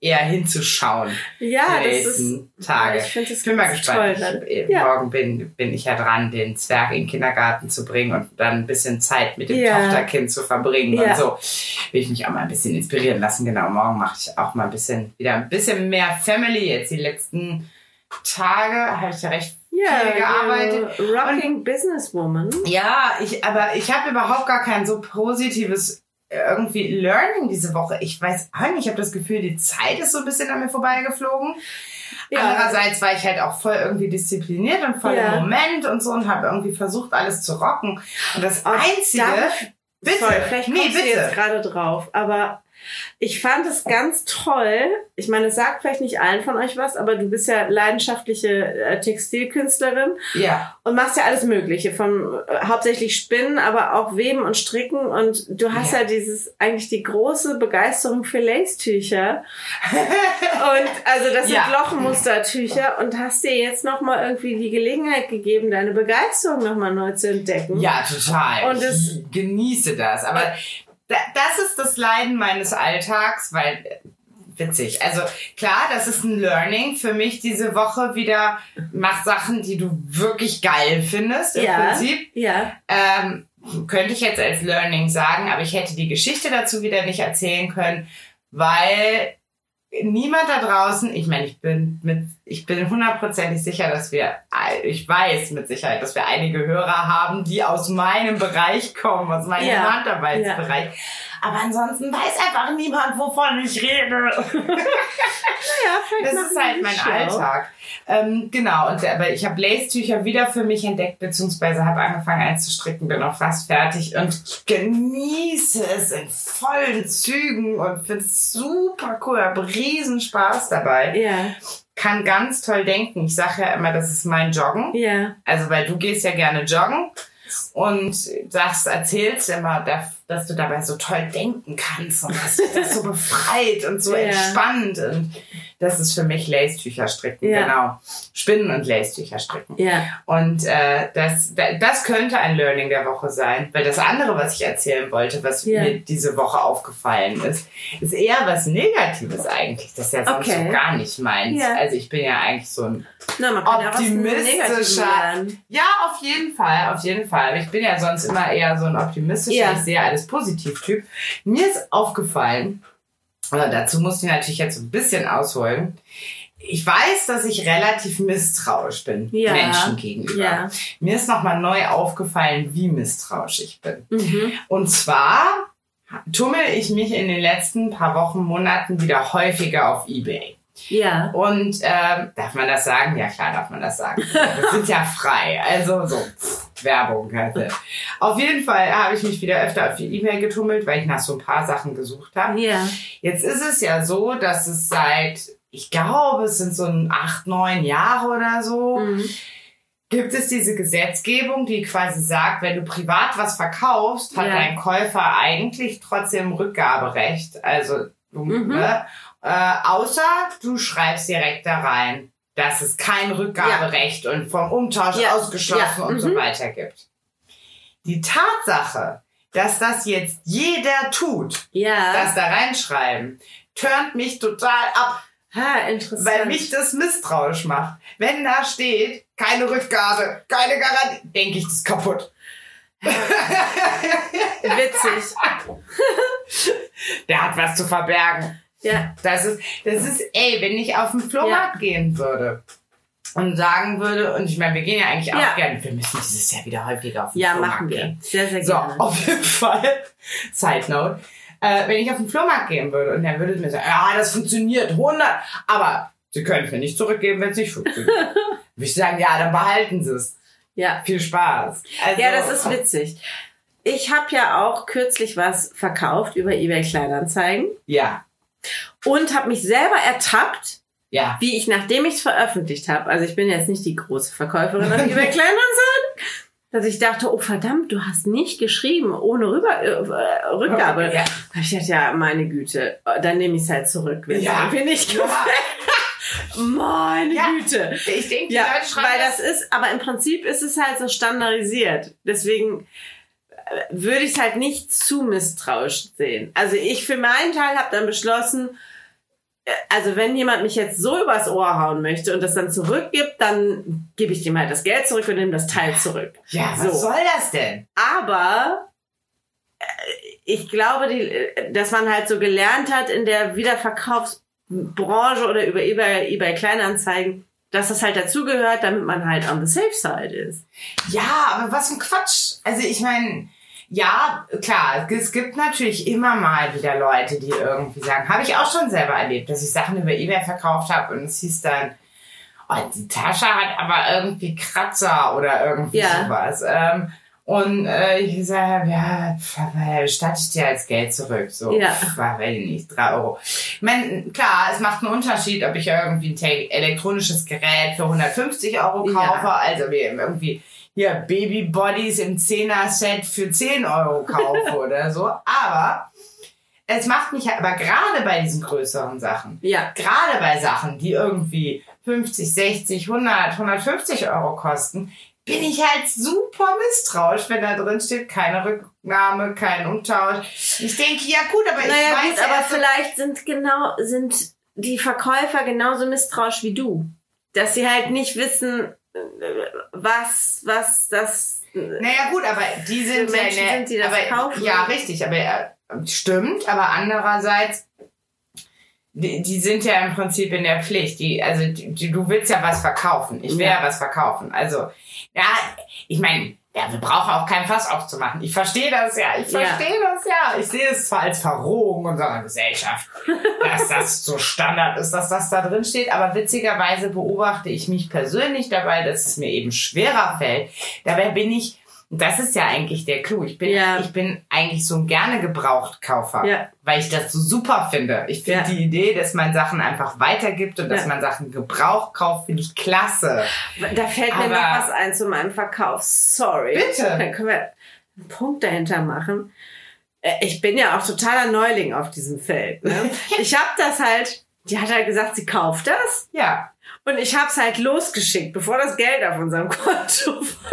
eher hinzuschauen ja die das ist. Tage. Ich finde das Ich bin mal gespannt. toll. Ich, Ja. Morgen bin, bin ich ja dran, den Zwerg in den Kindergarten zu bringen und dann ein bisschen Zeit mit dem Ja. Tochterkind zu verbringen Ja. und so. Will ich mich auch mal ein bisschen inspirieren lassen. Genau, morgen mache ich auch mal ein bisschen, wieder ein bisschen mehr Family. Jetzt die letzten Tage habe ich ja recht Ja, viel gearbeitet. you're a Rocking Businesswoman. ja, ich, aber ich habe überhaupt gar kein so positives äh, irgendwie Learning diese Woche. Ich weiß auch nicht, ich habe das Gefühl, die Zeit ist so ein bisschen an mir vorbeigeflogen. Andererseits war ich halt auch voll irgendwie diszipliniert und voll Ja. im Moment und so und habe irgendwie versucht, alles zu rocken. Und das Einzige, bitte, Sorry, vielleicht nee, kommst du bitte. jetzt gerade drauf, aber ich fand es ganz toll. Ich meine, es sagt vielleicht nicht allen von euch was, aber du bist ja leidenschaftliche äh, Textilkünstlerin ja, und machst ja alles Mögliche, vom äh, hauptsächlich Spinnen, aber auch Weben und Stricken und du hast ja, Ja. dieses eigentlich die große Begeisterung für Lace-Tücher und also das sind Ja. Lochenmustertücher und hast dir jetzt noch mal irgendwie die Gelegenheit gegeben, deine Begeisterung noch mal neu zu entdecken. ja, total. Und ich genieße das. Aber da, das ist das Leiden meines Alltags, weil witzig. Also klar, das ist ein Learning für mich diese Woche wieder. Mach Sachen, die du wirklich geil findest im Ja. Prinzip. Ja. Ähm, könnte ich jetzt als Learning sagen, aber ich hätte die Geschichte dazu wieder nicht erzählen können, weil niemand da draußen, ich meine, ich bin mit, ich bin hundertprozentig sicher, dass wir, ich weiß mit Sicherheit, dass wir einige Hörer haben, die aus meinem Bereich kommen, aus meinem Ja. Handarbeitsbereich. Aber ansonsten weiß einfach niemand, wovon ich rede. Ja, vielleicht Das ist halt mein Show. Alltag. Ähm, genau, und aber ich habe Lace-Tücher wieder für mich entdeckt, beziehungsweise habe angefangen einzustricken, bin auch fast fertig und genieße es in vollen Zügen und finde es super cool, habe riesen Spaß dabei. Ja, Kann ganz toll denken. Ich sage ja immer, das ist mein Joggen. ja, Also, weil du gehst ja gerne joggen und sagst, erzählst immer, dass du dabei so toll denken kannst und dass dich das so befreit und so Ja. entspannt. Und das ist für mich Lace-Tücher stricken, Ja. genau. Spinnen und Lace-Tücher stricken. Ja. Und äh, das, da- das könnte ein Learning der Woche sein. Weil das andere, was ich erzählen wollte, was Ja. mir diese Woche aufgefallen ist, ist eher was Negatives eigentlich. Das ist ja sonst Okay. so gar nicht meins. Also ich bin ja eigentlich so ein Na, man Optimistischer. Ja, auf jeden Fall, auf jeden Fall. Aber ich bin ja sonst immer eher so ein optimistischer, ich sehe alles Positiv-Typ. Mir ist aufgefallen, aber dazu musste ich natürlich jetzt ein bisschen ausholen. Ich weiß, dass ich relativ misstrauisch bin Ja. Menschen gegenüber. Ja. Mir ist nochmal neu aufgefallen, wie misstrauisch ich bin. Mhm. Und zwar tummel ich mich in den letzten paar Wochen, Monaten wieder häufiger auf Ebay. Ja. Und ähm, darf man das sagen? Ja, klar darf man das sagen. Wir sind ja frei. Also so Werbung. Also. Auf jeden Fall habe ich mich wieder öfter auf die E-Mail getummelt, weil ich nach so ein paar Sachen gesucht habe. Ja. Jetzt ist es ja so, dass es seit, ich glaube, es sind so ein acht, neun Jahre oder so, Mhm. gibt es diese Gesetzgebung, die quasi sagt, wenn du privat was verkaufst, hat Ja. dein Käufer eigentlich trotzdem Rückgaberecht. Also, du, Mhm. Äh, außer du schreibst direkt da rein, dass es kein Rückgaberecht und vom Umtausch Ja. ausgeschlossen Ja. und so Mhm. weiter gibt. Die Tatsache, dass das jetzt jeder tut, Ja. das da reinschreiben, turnt mich total ab ha, interessant. weil mich das misstrauisch macht. Wenn da steht, keine Rückgabe, keine Garantie, denke ich, das ist kaputt. Witzig. Der hat was zu verbergen. Ja. Das ist, das ist, ey, wenn ich auf den Flohmarkt gehen würde und sagen würde, und ich meine, wir gehen ja eigentlich auch Ja. gerne, wir müssen dieses Jahr wieder häufiger auf den Ja, Flohmarkt machen wir. gehen. Sehr, sehr So, gerne. auf jeden Fall, Side Note, äh, wenn ich auf den Flohmarkt gehen würde und der würde mir sagen, ja, das funktioniert, 100, aber Sie können es mir nicht zurückgeben, wenn es nicht funktioniert. würde ich sagen, ja, dann behalten Sie es. Ja. Viel Spaß. Also, Ja, das ist witzig. Ich habe ja auch kürzlich was verkauft über eBay Kleinanzeigen Ja, und habe mich selber ertappt, ja. wie ich, nachdem ich es veröffentlicht habe, also ich bin jetzt nicht die große Verkäuferin auf eBay Kleinanzeigen, dass ich dachte, oh verdammt, du hast nicht geschrieben ohne Rüber, äh, Rückgabe. Ja. Da ich dachte, ja, meine Güte, dann nehme ich es halt zurück, wenn Ja. es mir nicht Ja. gefällt. Meine Ja. Güte. Ich denke, die Ja, Leute schreiben weil das ist, aber im Prinzip ist es halt so standardisiert. Deswegen würde ich es halt nicht zu misstrauisch sehen. Also ich für meinen Teil habe dann beschlossen, äh, also wenn jemand mich jetzt so übers Ohr hauen möchte und das dann zurückgibt, dann gebe ich dem halt das Geld zurück und nehme das Teil zurück. Ja, was So. soll das denn? Aber äh, ich glaube, die, äh, dass man halt so gelernt hat in der Wiederverkaufsbranche oder über eBay, eBay Kleinanzeigen, dass das halt dazugehört, damit man halt on the safe side ist. Ja, aber was ein Quatsch. Also ich meine, ja, klar, es gibt natürlich immer mal wieder Leute, die irgendwie sagen, habe ich auch schon selber erlebt, dass ich Sachen über Ebay verkauft habe und es hieß dann, oh, die Tasche hat aber irgendwie Kratzer oder irgendwie Ja. sowas. Ähm, und äh, ich gesagt habe, ja, statte ich dir als Geld zurück. So, Ja. pf, weiß ich nicht, drei Euro. Ich meine, klar, es macht einen Unterschied, ob ich irgendwie ein elektronisches Gerät für 150 Euro Ja. kaufe, also wie irgendwie hier Baby Bodies im 10er Set für 10 Euro kaufe oder so. Aber es macht mich, aber gerade bei diesen größeren Sachen, Ja. gerade bei Sachen, die irgendwie 50, 60, 100, 150 Euro kosten, bin ich halt super misstrauisch, wenn da drin steht, keine Rücknahme, kein Umtausch. Ich denke, ja gut, aber ich Naja, weiß gut, aber vielleicht sind genau, sind die Verkäufer genauso misstrauisch wie du. Dass sie halt nicht wissen, was, was das. Naja gut, aber die sind Menschen ja, sind, die das aber, kaufen. Ja, richtig, aber äh, stimmt, aber andererseits, die, die sind ja im Prinzip in der Pflicht. Die, also die, du willst ja was verkaufen. Ich will ja, Ja. was verkaufen. Also, ja, ich meine, ja, wir brauchen auch kein Fass aufzumachen. Ich verstehe das ja. Ich Ja. verstehe das ja. Ich sehe es zwar als Verrohung unserer Gesellschaft, dass das so Standard ist, dass das da drin steht, aber witzigerweise beobachte ich mich persönlich dabei, dass es mir eben schwerer fällt. Dabei bin ich, das ist ja eigentlich der Clou. Ich bin, Ja. ich bin eigentlich so ein gerne Gebrauchtkaufer, Ja. weil ich das so super finde. Ich finde Ja. die Idee, dass man Sachen einfach weitergibt und dass man Sachen Gebrauch kauft, finde ich klasse. Da fällt mir Aber- noch was ein zu meinem Verkauf. Sorry. Bitte. Dann können wir einen Punkt dahinter machen. äh, ich bin ja auch totaler Neuling auf diesem Feld. Ne? Ich habe das halt, die hat halt gesagt, sie kauft das. Ja. Und ich habe es halt losgeschickt, bevor das Geld auf unserem Konto war.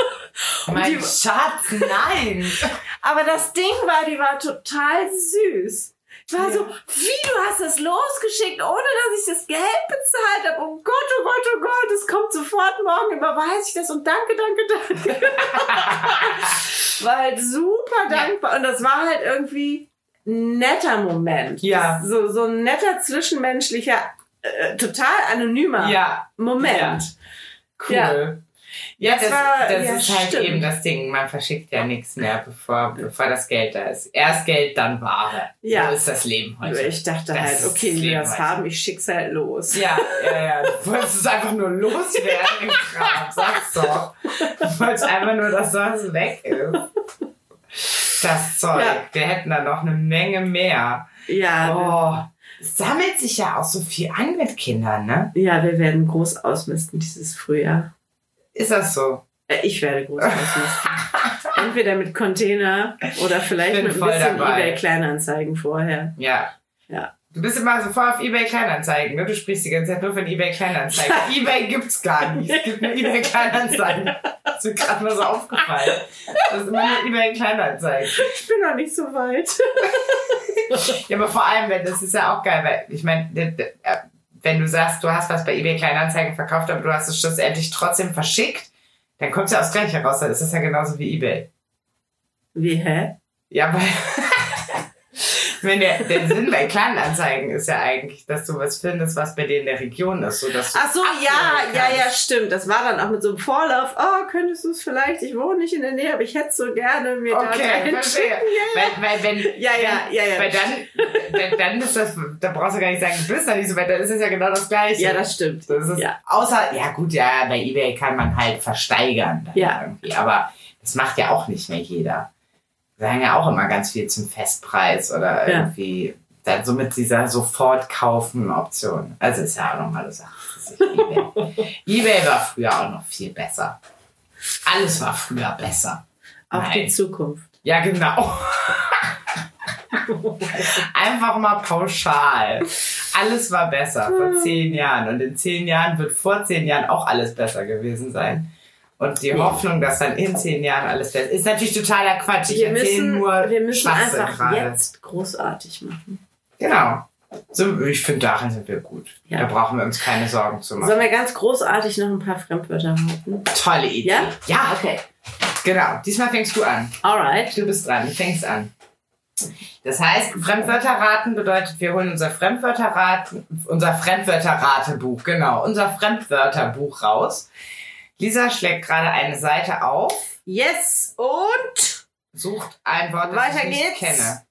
Mein die- Schatz, nein. Aber das Ding war, die war total süß. Ich war Ja. so, wie, du hast das losgeschickt, ohne dass ich das Geld bezahlt habe. Oh Gott, oh Gott, oh Gott, es kommt sofort morgen, überweise ich das und danke, danke, danke. war halt super Ja. dankbar. Und das war halt irgendwie ein netter Moment. Ja. So, so ein netter zwischenmenschlicher, äh, total anonymer Ja, Moment. cool. Ja. Das das, war- das ja, ist halt stimmt. eben das Ding. Man verschickt ja nichts mehr, bevor, bevor das Geld da ist. Erst Geld, dann Ware. Ja. So ist das Leben heute. Ich dachte Das halt, okay, wir Leben das haben, ich schick's halt los. Ja, ja, ja. Du wolltest es einfach nur loswerden, den Kram. Sag's doch. Du wolltest einfach nur, dass das weg ist. Das Zeug. Ja. Wir hätten da noch eine Menge mehr. Ja, Oh. Es sammelt sich ja auch so viel an mit Kindern, ne? Ja, wir werden groß ausmisten dieses Frühjahr. Ist das so? Äh, Ich werde groß. Entweder mit Container oder vielleicht mit ein bisschen dabei. eBay Kleinanzeigen vorher. Ja. Ja. Du bist immer so voll auf eBay Kleinanzeigen, ne? Du sprichst die ganze Zeit nur von eBay Kleinanzeigen. eBay gibt's gar nicht. Es gibt nur eBay Kleinanzeigen. Das ist mir gerade mal so aufgefallen. Das ist immer nur eBay Kleinanzeigen. Ich bin noch nicht so weit. Ja, aber vor allem, das ist ja auch geil, weil ich meine, wenn du sagst, du hast was bei eBay Kleinanzeigen verkauft, aber du hast es schlussendlich trotzdem verschickt, dann kommt es ja aufs Gleiche heraus. Dann ist das ja genauso wie eBay. Wie, hä? Ja, weil. Wenn der, der Sinn bei Kleinanzeigen ist ja eigentlich, dass du was findest, was bei dir in der Region ist, so dass du Ach so, ja, ja, ja, stimmt. Das war dann auch mit so einem Vorlauf. Oh, könntest du es vielleicht? Ich wohne nicht in der Nähe, aber ich hätte so gerne mir da Okay, dahin verstehe. schicken. Ja, Weil, weil wenn, ja, ja, ja, ja. weil dann, dann, ist das, da brauchst du gar nicht sagen, du bist da nicht so weit, dann ist es ja genau das Gleiche. Ja, das stimmt. Das ist, Ja. Außer, ja gut, ja, bei eBay kann man halt versteigern. Ja. Irgendwie. Aber das macht ja auch nicht mehr jeder. Sagen ja auch immer ganz viel zum Festpreis oder Ja. irgendwie dann so mit dieser Sofort-Kaufen-Option. Also ist ja auch nochmal eine Sache. eBay. eBay war früher auch noch viel besser. Alles war früher besser. Auf Nein. die Zukunft. Ja, genau. Einfach mal pauschal. Alles war besser vor zehn Jahren. Und in zehn Jahren wird vor zehn Jahren auch alles besser gewesen sein. Und die. Hoffnung, dass dann in zehn Jahren alles besser ist, natürlich totaler Quatsch. Ich Wir müssen, nur wir müssen einfach gerade. jetzt großartig machen. Genau. So, ich finde, darin sind wir gut. Ja. Da brauchen wir uns keine Sorgen zu machen. Sollen wir ganz großartig noch ein paar Fremdwörter halten? Tolle Idee. Ja? Ja, Okay. genau. Diesmal fängst du an. Alright. Du bist dran, du fängst an. Das heißt, Fremdwörterraten bedeutet, wir holen unser Fremdwörterraten, unser Fremdwörterratebuch, genau, unser Fremdwörterbuch raus. Lisa schlägt gerade eine Seite auf, Yes und sucht ein Wort, das Weiter ich nicht geht's. kenne.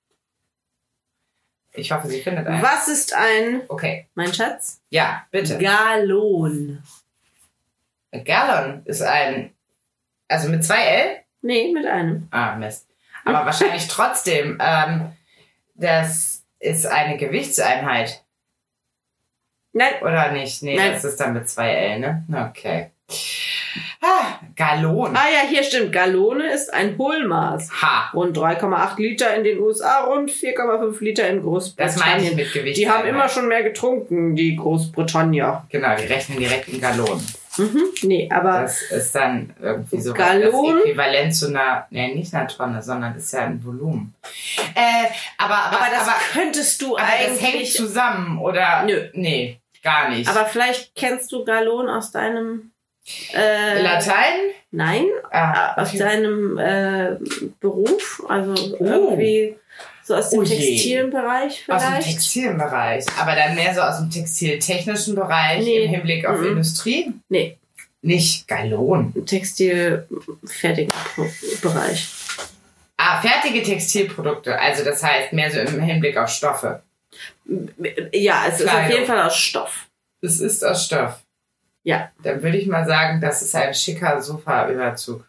Ich hoffe, sie findet eins. was ist ein, Okay, mein Schatz? ja, bitte. Gallon. Gallon ist ein, also mit zwei L? Nee, mit einem. Ah, Mist. Aber wahrscheinlich trotzdem, ähm, das ist eine Gewichtseinheit. Nein. Oder nicht? Nee, Nein. das ist dann mit zwei L, ne? Okay. Ah, Gallon. Ah ja, hier stimmt. Gallone ist ein Hohlmaß. Ha. Rund 3,8 Liter in den USA, rund 4,5 Liter in Das meine ich Großbritannien. mit Gewicht. Die haben immer schon mehr getrunken, die Großbritannier. Genau, die rechnen direkt in Gallonen. Mhm. Nee, aber Das ist dann irgendwie so Gallon? das Äquivalent zu einer, nee, nicht einer Tonne, sondern ist ja ein Volumen. Äh, aber, aber, aber das aber, könntest du aber das hängt eigentlich. zusammen, oder? Nö. Nee, gar nicht. Aber vielleicht kennst du Gallon aus deinem. Äh, Latein? Nein, Ah, aus okay. deinem äh, Beruf, also Oh. irgendwie so aus dem Oh. Textilbereich Aus dem vielleicht. Textilbereich. Aber dann mehr so aus dem textiltechnischen Bereich Nee. im Hinblick auf Mhm. Industrie? Nee. Nicht Gallon. Textilfertigbereich. Ah, fertige Textilprodukte. Also das heißt mehr so im Hinblick auf Stoffe. Ja, es ist auf Kleidung. jeden Fall aus Stoff. Es ist aus Stoff. Ja. Dann würde ich mal sagen, das ist ein schicker Sofaüberzug.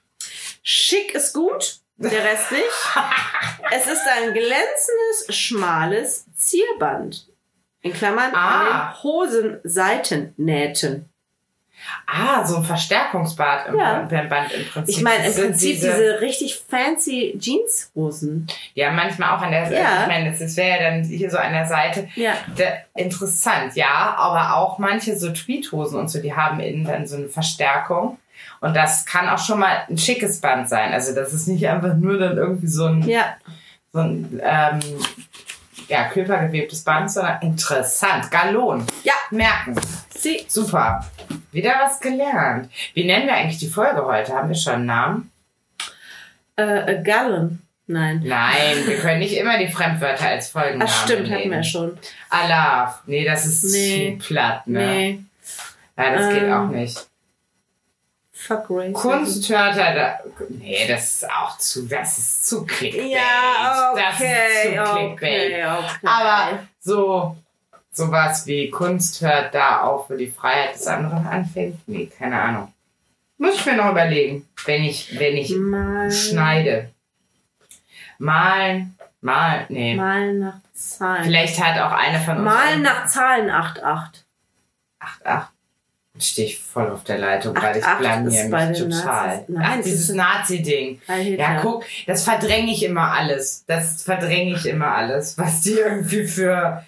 Schick ist gut, der Rest nicht. es ist ein glänzendes, schmales Zierband. In Klammern Ah. an den Hosenseitennähten. Ah, so ein Verstärkungsbad im Ja. Band im Prinzip. Ich meine, im Prinzip diese, richtig fancy Jeanshosen. Ja, manchmal auch an der Seite. Ja. Ich meine, das wäre ja dann hier so an der Seite. Ja. Der, interessant, ja, aber auch manche so Tweethosen und so, die haben innen dann so eine Verstärkung. Und das kann auch schon mal ein schickes Band sein. Also das ist nicht einfach nur dann irgendwie so ein, Ja. so ein ähm, ja, körpergewebtes Band, sondern interessant. Galon. Ja. Merken. Sie. Super. Wieder was gelernt. Wie nennen wir eigentlich die Folge heute? Haben wir schon einen Namen? Äh, a Gallon. Nein. Nein, wir können nicht immer die Fremdwörter als Folgennamen Ach stimmt, hatten nehmen. wir schon. Alaf. Nee, das ist Nee. zu platt, ne? Nee. Ja, das geht Ähm, auch nicht. Fuck Race. Da, nee, das ist auch zu, das ist zu Clickbait. Ja, Das ist okay, zu Clickbait. okay, okay. Aber so, sowas wie Kunst hört da auf, wo die Freiheit des anderen anfängt? Nee, keine Ahnung. Muss ich mir noch überlegen, wenn ich, wenn ich Mal, schneide. Malen, malen, nee. mal nach Zahlen. Vielleicht hat auch eine von uns. Mal nach Zahlen 8,8. Ach, ach. Jetzt stehe ich voll auf der Leitung, weil ich 8-8 blamier mich total. Nazis. Nein, dieses Nazi-Ding. Ja, guck, das verdränge ich immer alles. Das verdränge ich immer alles, was die irgendwie für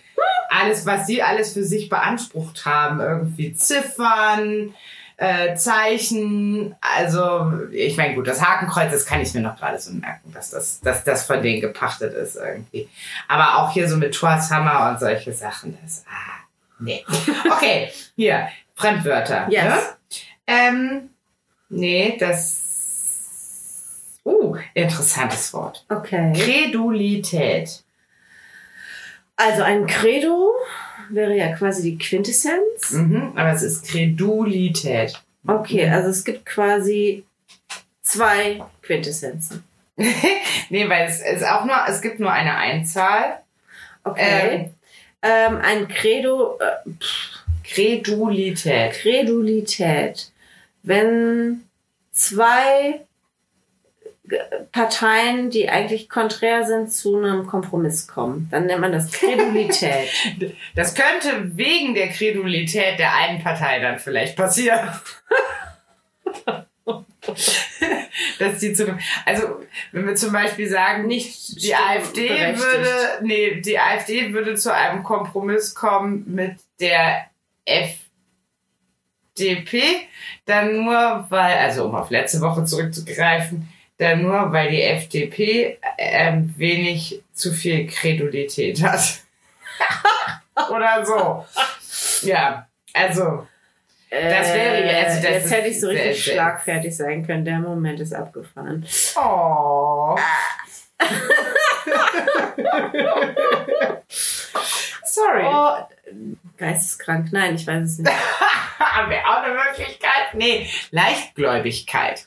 alles, was die alles für sich beansprucht haben. Irgendwie Ziffern, äh, Zeichen. Also, ich meine, gut, das Hakenkreuz, das kann ich mir noch gerade so merken, dass das, dass das von denen gepachtet ist irgendwie. Aber auch hier so mit Thor's Hammer und solche Sachen, das, ah, nee. Okay, hier, Fremdwörter. Yes. Ne? Ähm, nee, das. Uh, interessantes Wort. Okay. Kredulität. Also ein Credo wäre ja quasi die Quintessenz. Mhm, aber es ist Kredulität. Okay, also es gibt quasi zwei Quintessenzen. nee, weil es ist auch nur, es gibt nur eine Einzahl. Okay. Ähm, ein Credo, äh, Kredulität. Kredulität. Wenn zwei Parteien, die eigentlich konträr sind, zu einem Kompromiss kommen, dann nennt man das Kredulität. Das könnte wegen der Kredulität der einen Partei dann vielleicht passieren. Dass die zu, also, wenn wir zum Beispiel sagen, Nicht die AfD würde, nee, die AfD würde zu einem Kompromiss kommen mit der FDP, dann nur weil, also um auf letzte Woche zurückzugreifen, dann nur weil die FDP ähm, wenig zu viel Kredulität hat. Oder so. Ja, also, Das wäre ja- also das Äh, Jetzt hätte ich so richtig sehr- schlagfertig sein können. Der Moment ist abgefahren. oh. Sorry. Oh, geisteskrank. Nein, ich weiß es nicht. Wäre auch eine Möglichkeit? Nee, Leichtgläubigkeit.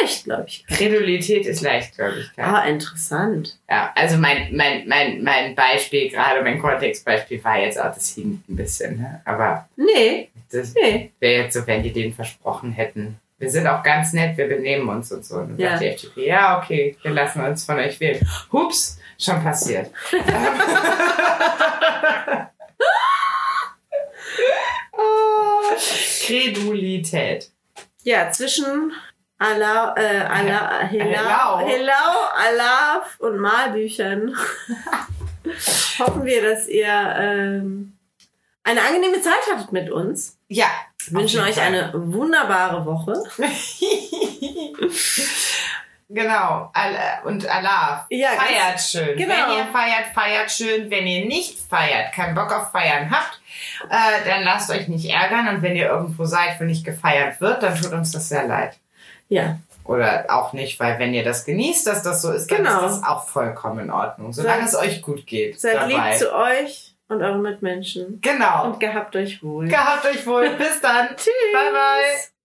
Leicht, glaube ich. Kredulität ist Leichtgläubigkeit. Ah, interessant. Ja, also mein, mein, mein, mein Beispiel, gerade mein Kontextbeispiel war jetzt auch, das hinkt ein bisschen, ne? aber Nee, das nee. wäre jetzt so, wenn die den versprochen hätten. Wir sind auch ganz nett, wir benehmen uns und so. Und dann Ja. sagt die FDP, ja, okay, wir lassen uns von euch wählen. Hups, schon passiert. Kredulität. Ja, zwischen Allah, äh, Allah, Hilau. Hilau, Allah und Malbüchern hoffen wir, dass ihr ähm, eine angenehme Zeit hattet mit uns. Ja. Wünschen euch jeden eine wunderbare Woche. Genau. Allah und Allah. Ja, feiert schön. genau. Wenn ihr feiert, feiert schön. Wenn ihr nicht feiert, keinen Bock auf Feiern habt, äh, dann lasst euch nicht ärgern. Und wenn ihr irgendwo seid, wo nicht gefeiert wird, dann tut uns das sehr leid. Ja, Oder auch nicht, weil wenn ihr das genießt, dass das so ist, dann Genau. ist das auch vollkommen in Ordnung. Solange Seid- es euch gut geht. seid dabei. lieb zu euch und euren Mitmenschen. Genau. Und gehabt euch wohl. Gehabt euch wohl. Bis dann. Tschüss. Bye, bye.